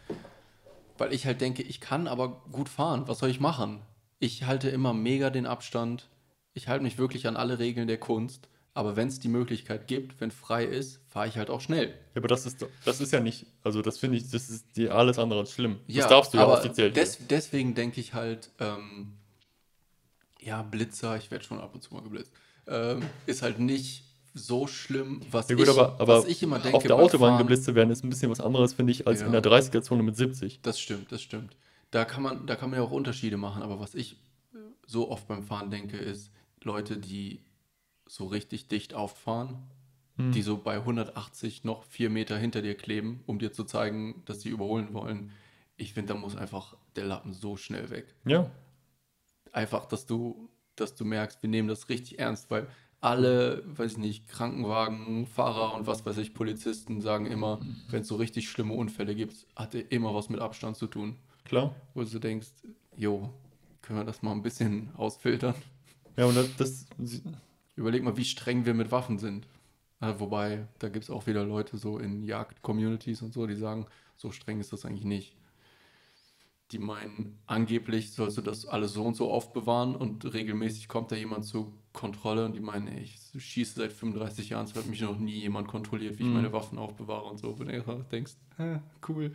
Weil ich halt denke, ich kann aber gut fahren. Was soll ich machen? Ich halte immer mega den Abstand. Ich halte mich wirklich an alle Regeln der Kunst. Aber wenn es die Möglichkeit gibt, wenn frei ist, fahre ich halt auch schnell. Ja, aber das ist, das ist ja nicht, also das finde ich, das ist dir alles andere als schlimm. Das Ja, darfst du ja aber offiziell. hier. Des, deswegen denke ich halt, ähm, ja, Blitzer, ich werde schon ab und zu mal geblitzt, ähm, ist halt nicht so schlimm, was, ja gut, ich, aber, aber was ich immer denke. auf der Autobahn Fahren- geblitzt zu werden, ist ein bisschen was anderes, finde ich, als Ja. in der 30er-Zone mit 70. Das stimmt, das stimmt. Da kann man, da kann man ja auch Unterschiede machen, aber was ich so oft beim Fahren denke, ist Leute, die so richtig dicht auffahren, Hm. die so bei 180 noch vier Meter hinter dir kleben, um dir zu zeigen, dass sie überholen wollen. Ich finde, da muss einfach der Lappen so schnell weg. Ja, Einfach, dass du, dass du merkst, wir nehmen das richtig ernst, weil alle, weiß ich nicht, Krankenwagen, Fahrer und was weiß ich, Polizisten sagen immer, wenn es so richtig schlimme Unfälle gibt, hat er immer was mit Abstand zu tun klar. wo du denkst, jo, können wir das mal ein bisschen ausfiltern? Ja, und das, das Überleg mal, wie streng wir mit Waffen sind. Äh, wobei, da gibt es auch wieder Leute so in Jagd-Communities und so, die sagen, so streng ist das eigentlich nicht. Die meinen, angeblich sollst du das alles so und so aufbewahren und regelmäßig kommt da jemand zur Kontrolle und die meinen, ey, ich schieße seit 35 Jahren, es hat mich noch nie jemand kontrolliert, wie ich Mhm. meine Waffen aufbewahre und so. Wenn du denkst, cool.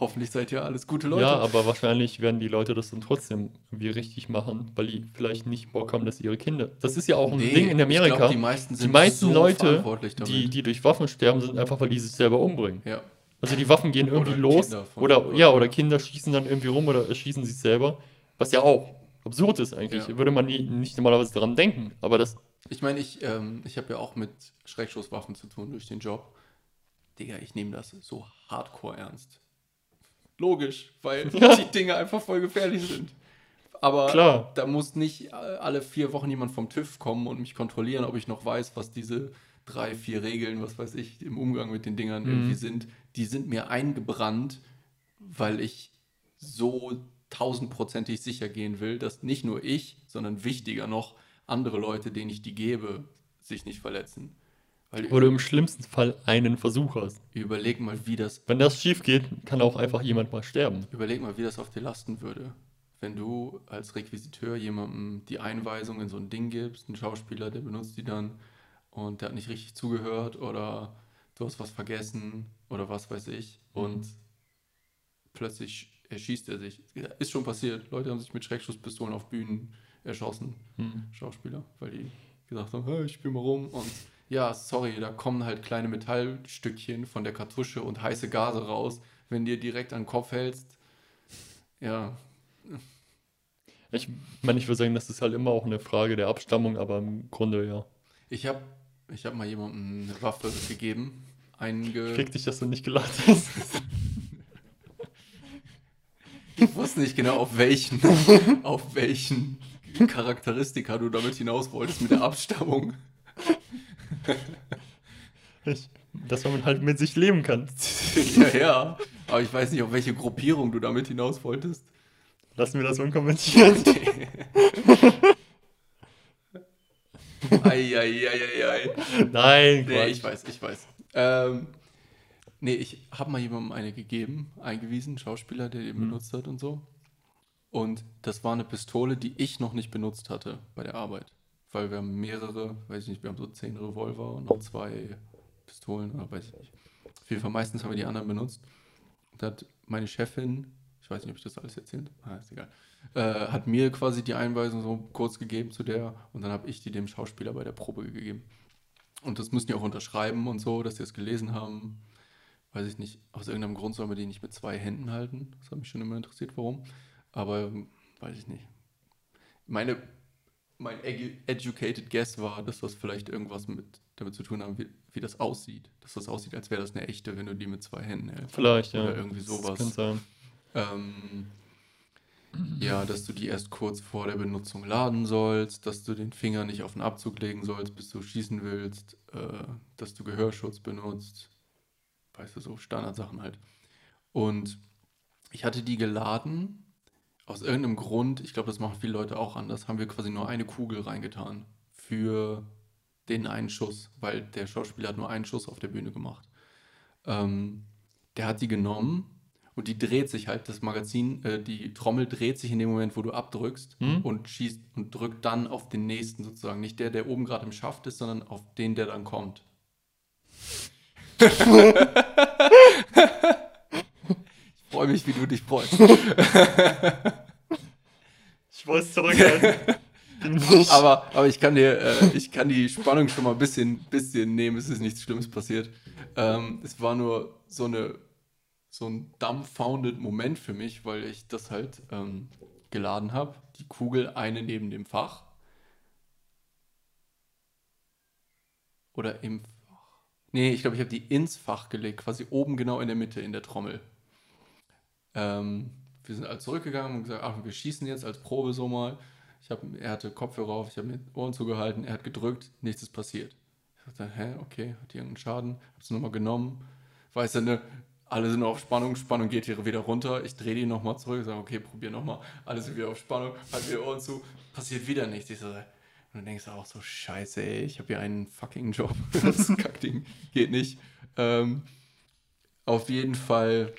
Hoffentlich seid ihr alles gute Leute. Ja, aber wahrscheinlich werden die Leute das dann trotzdem irgendwie richtig machen, weil die vielleicht nicht Bock haben, dass ihre Kinder. Das ist ja auch ein Nee, Ding in Amerika. glaub, die meisten die meisten Leute, die, die durch Waffen sterben, sind einfach, weil die sich selber umbringen. ja. Also die Waffen gehen irgendwie Oder los. Oder, oder- ja, oder Kinder schießen dann irgendwie rum oder erschießen sich selber. Was ja auch absurd ist eigentlich. Ja. Würde man nie, nicht normalerweise daran denken. Aber das. Ich meine, ich, ähm, ich habe ja auch mit Schreckschusswaffen zu tun durch den Job. Digga, ich nehme das so hardcore ernst. Logisch, weil Ja. [LAUGHS] die Dinge einfach voll gefährlich sind. Aber Klar. da muss nicht alle vier Wochen jemand vom TÜV kommen und mich kontrollieren, ob ich noch weiß, was diese drei, vier Regeln, was weiß ich, im Umgang mit den Dingern Mhm. irgendwie sind. Die sind mir eingebrannt, weil ich so tausendprozentig sicher gehen will, dass nicht nur ich, sondern wichtiger noch andere Leute, denen ich die gebe, sich nicht verletzen. Weil du im schlimmsten Fall einen Versuch hast. überleg mal, wie das Wenn das schief geht, kann auch einfach jemand mal sterben. Überleg mal, wie das auf dir lasten würde. Wenn du als Requisiteur jemandem die Einweisung in so ein Ding gibst, ein Schauspieler, der benutzt die dann und der hat nicht richtig zugehört oder du hast was vergessen oder was weiß ich und plötzlich erschießt er sich. Ist schon passiert. Leute haben sich mit Schreckschusspistolen auf Bühnen erschossen, Hm. Schauspieler, weil die gesagt haben, hey, ich spiel mal rum und ja, sorry, da kommen halt kleine Metallstückchen von der Kartusche und heiße Gase raus, wenn dir direkt an den Kopf hältst. Ja, Ich meine, ich würde sagen, das ist halt immer auch eine Frage der Abstammung, aber im Grunde ja. ich habe ich hab mal jemandem eine Waffe gegeben, einge... Krieg dich, dass du nicht gelacht hast. [LAUGHS] Ich wusste nicht genau, auf welchen, auf welchen Charakteristika du damit hinaus wolltest mit der Abstammung. Ich, dass man halt mit sich leben kann. ja, ja. Aber ich weiß nicht, auf welche Gruppierung du damit hinaus wolltest. Lassen wir das unkommentiert. Eieieiei. Nein, Nee, Quatsch. ich weiß, ich weiß. Ähm, nee, ich habe mal jemandem eine gegeben, eingewiesen, Schauspieler, der die Mhm. benutzt hat und so. Und das war eine Pistole, die ich noch nicht benutzt hatte bei der Arbeit. Weil wir haben mehrere, weiß ich nicht, wir haben so zehn Revolver und noch zwei Pistolen oder weiß ich nicht. Auf jeden Fall meistens haben wir die anderen benutzt. Da hat meine Chefin, ich weiß nicht, ob ich das alles erzählt ah, ist egal, äh, hat mir quasi die Einweisung so kurz gegeben zu der und dann habe ich die dem Schauspieler bei der Probe gegeben. Und das müssen die auch unterschreiben und so, dass sie es gelesen haben. Weiß ich nicht, aus irgendeinem Grund soll man die nicht mit zwei Händen halten. Das hat mich schon immer interessiert, warum. Aber weiß ich nicht. Meine, mein edu- educated guess war, dass das vielleicht irgendwas mit damit zu tun hat, wie, wie das aussieht. Dass das aussieht, als wäre das eine echte, wenn du die mit zwei Händen hältst. Vielleicht, ja. Oder irgendwie sowas. Das kann sein. Ähm, ja, dass du die erst kurz vor der Benutzung laden sollst, dass du den Finger nicht auf den Abzug legen sollst, bis du schießen willst, äh, dass du Gehörschutz benutzt. Weißt du, so Standardsachen halt. Und ich hatte die geladen. Aus irgendeinem Grund, ich glaube, das machen viele Leute auch anders, haben wir quasi nur eine Kugel reingetan für den einen Schuss, weil der Schauspieler hat nur einen Schuss auf der Bühne gemacht. Ähm, der hat die genommen und die dreht sich halt, das Magazin, äh, die Trommel dreht sich in dem Moment, wo du abdrückst Hm? und schießt und drückt dann auf den nächsten sozusagen. Nicht der, der oben gerade im Schaft ist, sondern auf den, der dann kommt. ich freue mich, wie du dich freust. Ich weiß zurückhalten. [LAUGHS] aber, aber ich kann dir, äh, ich kann die Spannung schon mal ein bisschen, bisschen nehmen. Es ist nichts Schlimmes passiert. Ähm, es war nur so eine, so ein dumbfounded Moment für mich, weil ich das halt ähm, geladen habe. Die Kugel eine neben dem Fach. Oder im Fach. Nee, ich glaube, ich habe die ins Fach gelegt, quasi oben genau in der Mitte in der Trommel. Ähm, wir sind halt zurückgegangen und gesagt, ach, wir schießen jetzt als Probe so mal. Ich hab, er hatte Kopfhörer auf, ich habe mir die Ohren zugehalten, er hat gedrückt, nichts ist passiert. Ich dachte, hä, okay, hat hier irgendeinen Schaden? Hab's nochmal genommen. Weiß ja, ne, alle sind auf Spannung, Spannung geht hier wieder runter. Ich drehe die nochmal zurück, sage, okay, probier nochmal. Alle sind wieder auf Spannung, halt die Ohren zu, passiert wieder nichts. Ich so, und dann denkst du auch so, scheiße, ey, ich habe hier einen fucking Job. [LAUGHS] das Kackding geht nicht. Ähm, auf jeden Fall,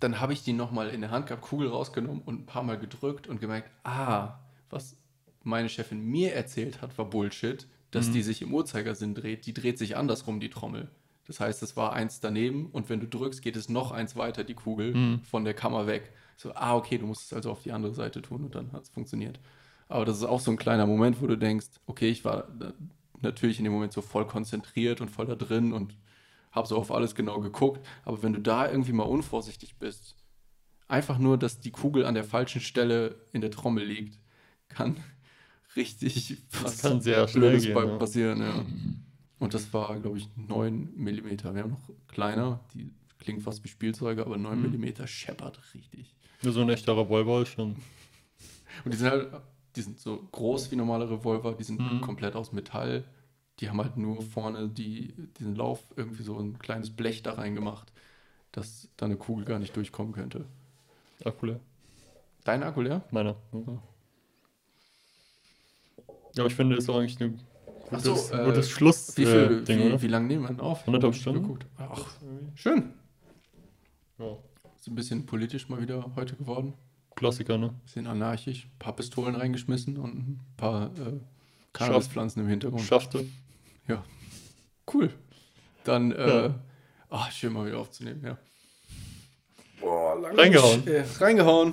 dann habe ich die nochmal in der Hand gehabt, Kugel rausgenommen und ein paar Mal gedrückt und gemerkt, ah, was meine Chefin mir erzählt hat, war Bullshit, dass Mhm. die sich im Uhrzeigersinn dreht. Die dreht sich andersrum, die Trommel. Das heißt, es war eins daneben und wenn du drückst, geht es noch eins weiter, die Kugel, Mhm. von der Kammer weg. So, ah, okay, du musst es also auf die andere Seite tun und dann hat es funktioniert. Aber das ist auch so ein kleiner Moment, wo du denkst, okay, ich war da- natürlich in dem Moment so voll konzentriert und voll da drin und habe so auf alles genau geguckt. Aber wenn du da irgendwie mal unvorsichtig bist, einfach nur, dass die Kugel an der falschen Stelle in der Trommel liegt, kann [LAUGHS] richtig was kann sehr Blödes gehen, bei- ja. passieren. Ja. [LAUGHS] Und das war, glaube ich, 9 mm. Wir haben noch kleiner, die klingen fast wie Spielzeuge, aber 9 Mhm. mm scheppert richtig. Nur so ein echter Revolver ist schon. [LAUGHS] Und die sind halt, die sind so groß wie normale Revolver, die sind Mhm. komplett aus Metall. Die haben halt nur vorne die, diesen Lauf irgendwie so ein kleines Blech da reingemacht, dass da eine Kugel gar nicht durchkommen könnte. Akku leer. Dein Akku leer? Meiner. Ja. Ja, ich finde, das ist auch eigentlich ein Ach gutes, so, äh, gutes Schluss. Wie, äh, viel, Ding, wie, oder? wie lange nehmen wir denn auf? Anderthalb Hab ich Stunden? geguckt. Ach, schön. Ja. Ist ein bisschen politisch mal wieder heute geworden. Klassiker, ne? Bisschen anarchisch. Ein paar Pistolen reingeschmissen und ein paar äh, Cannabispflanzen im Hintergrund. Schaffte. Ja. Cool. Dann, äh, Ja. ah, schön mal wieder aufzunehmen, ja. Reingehauen. Äh, reingehauen.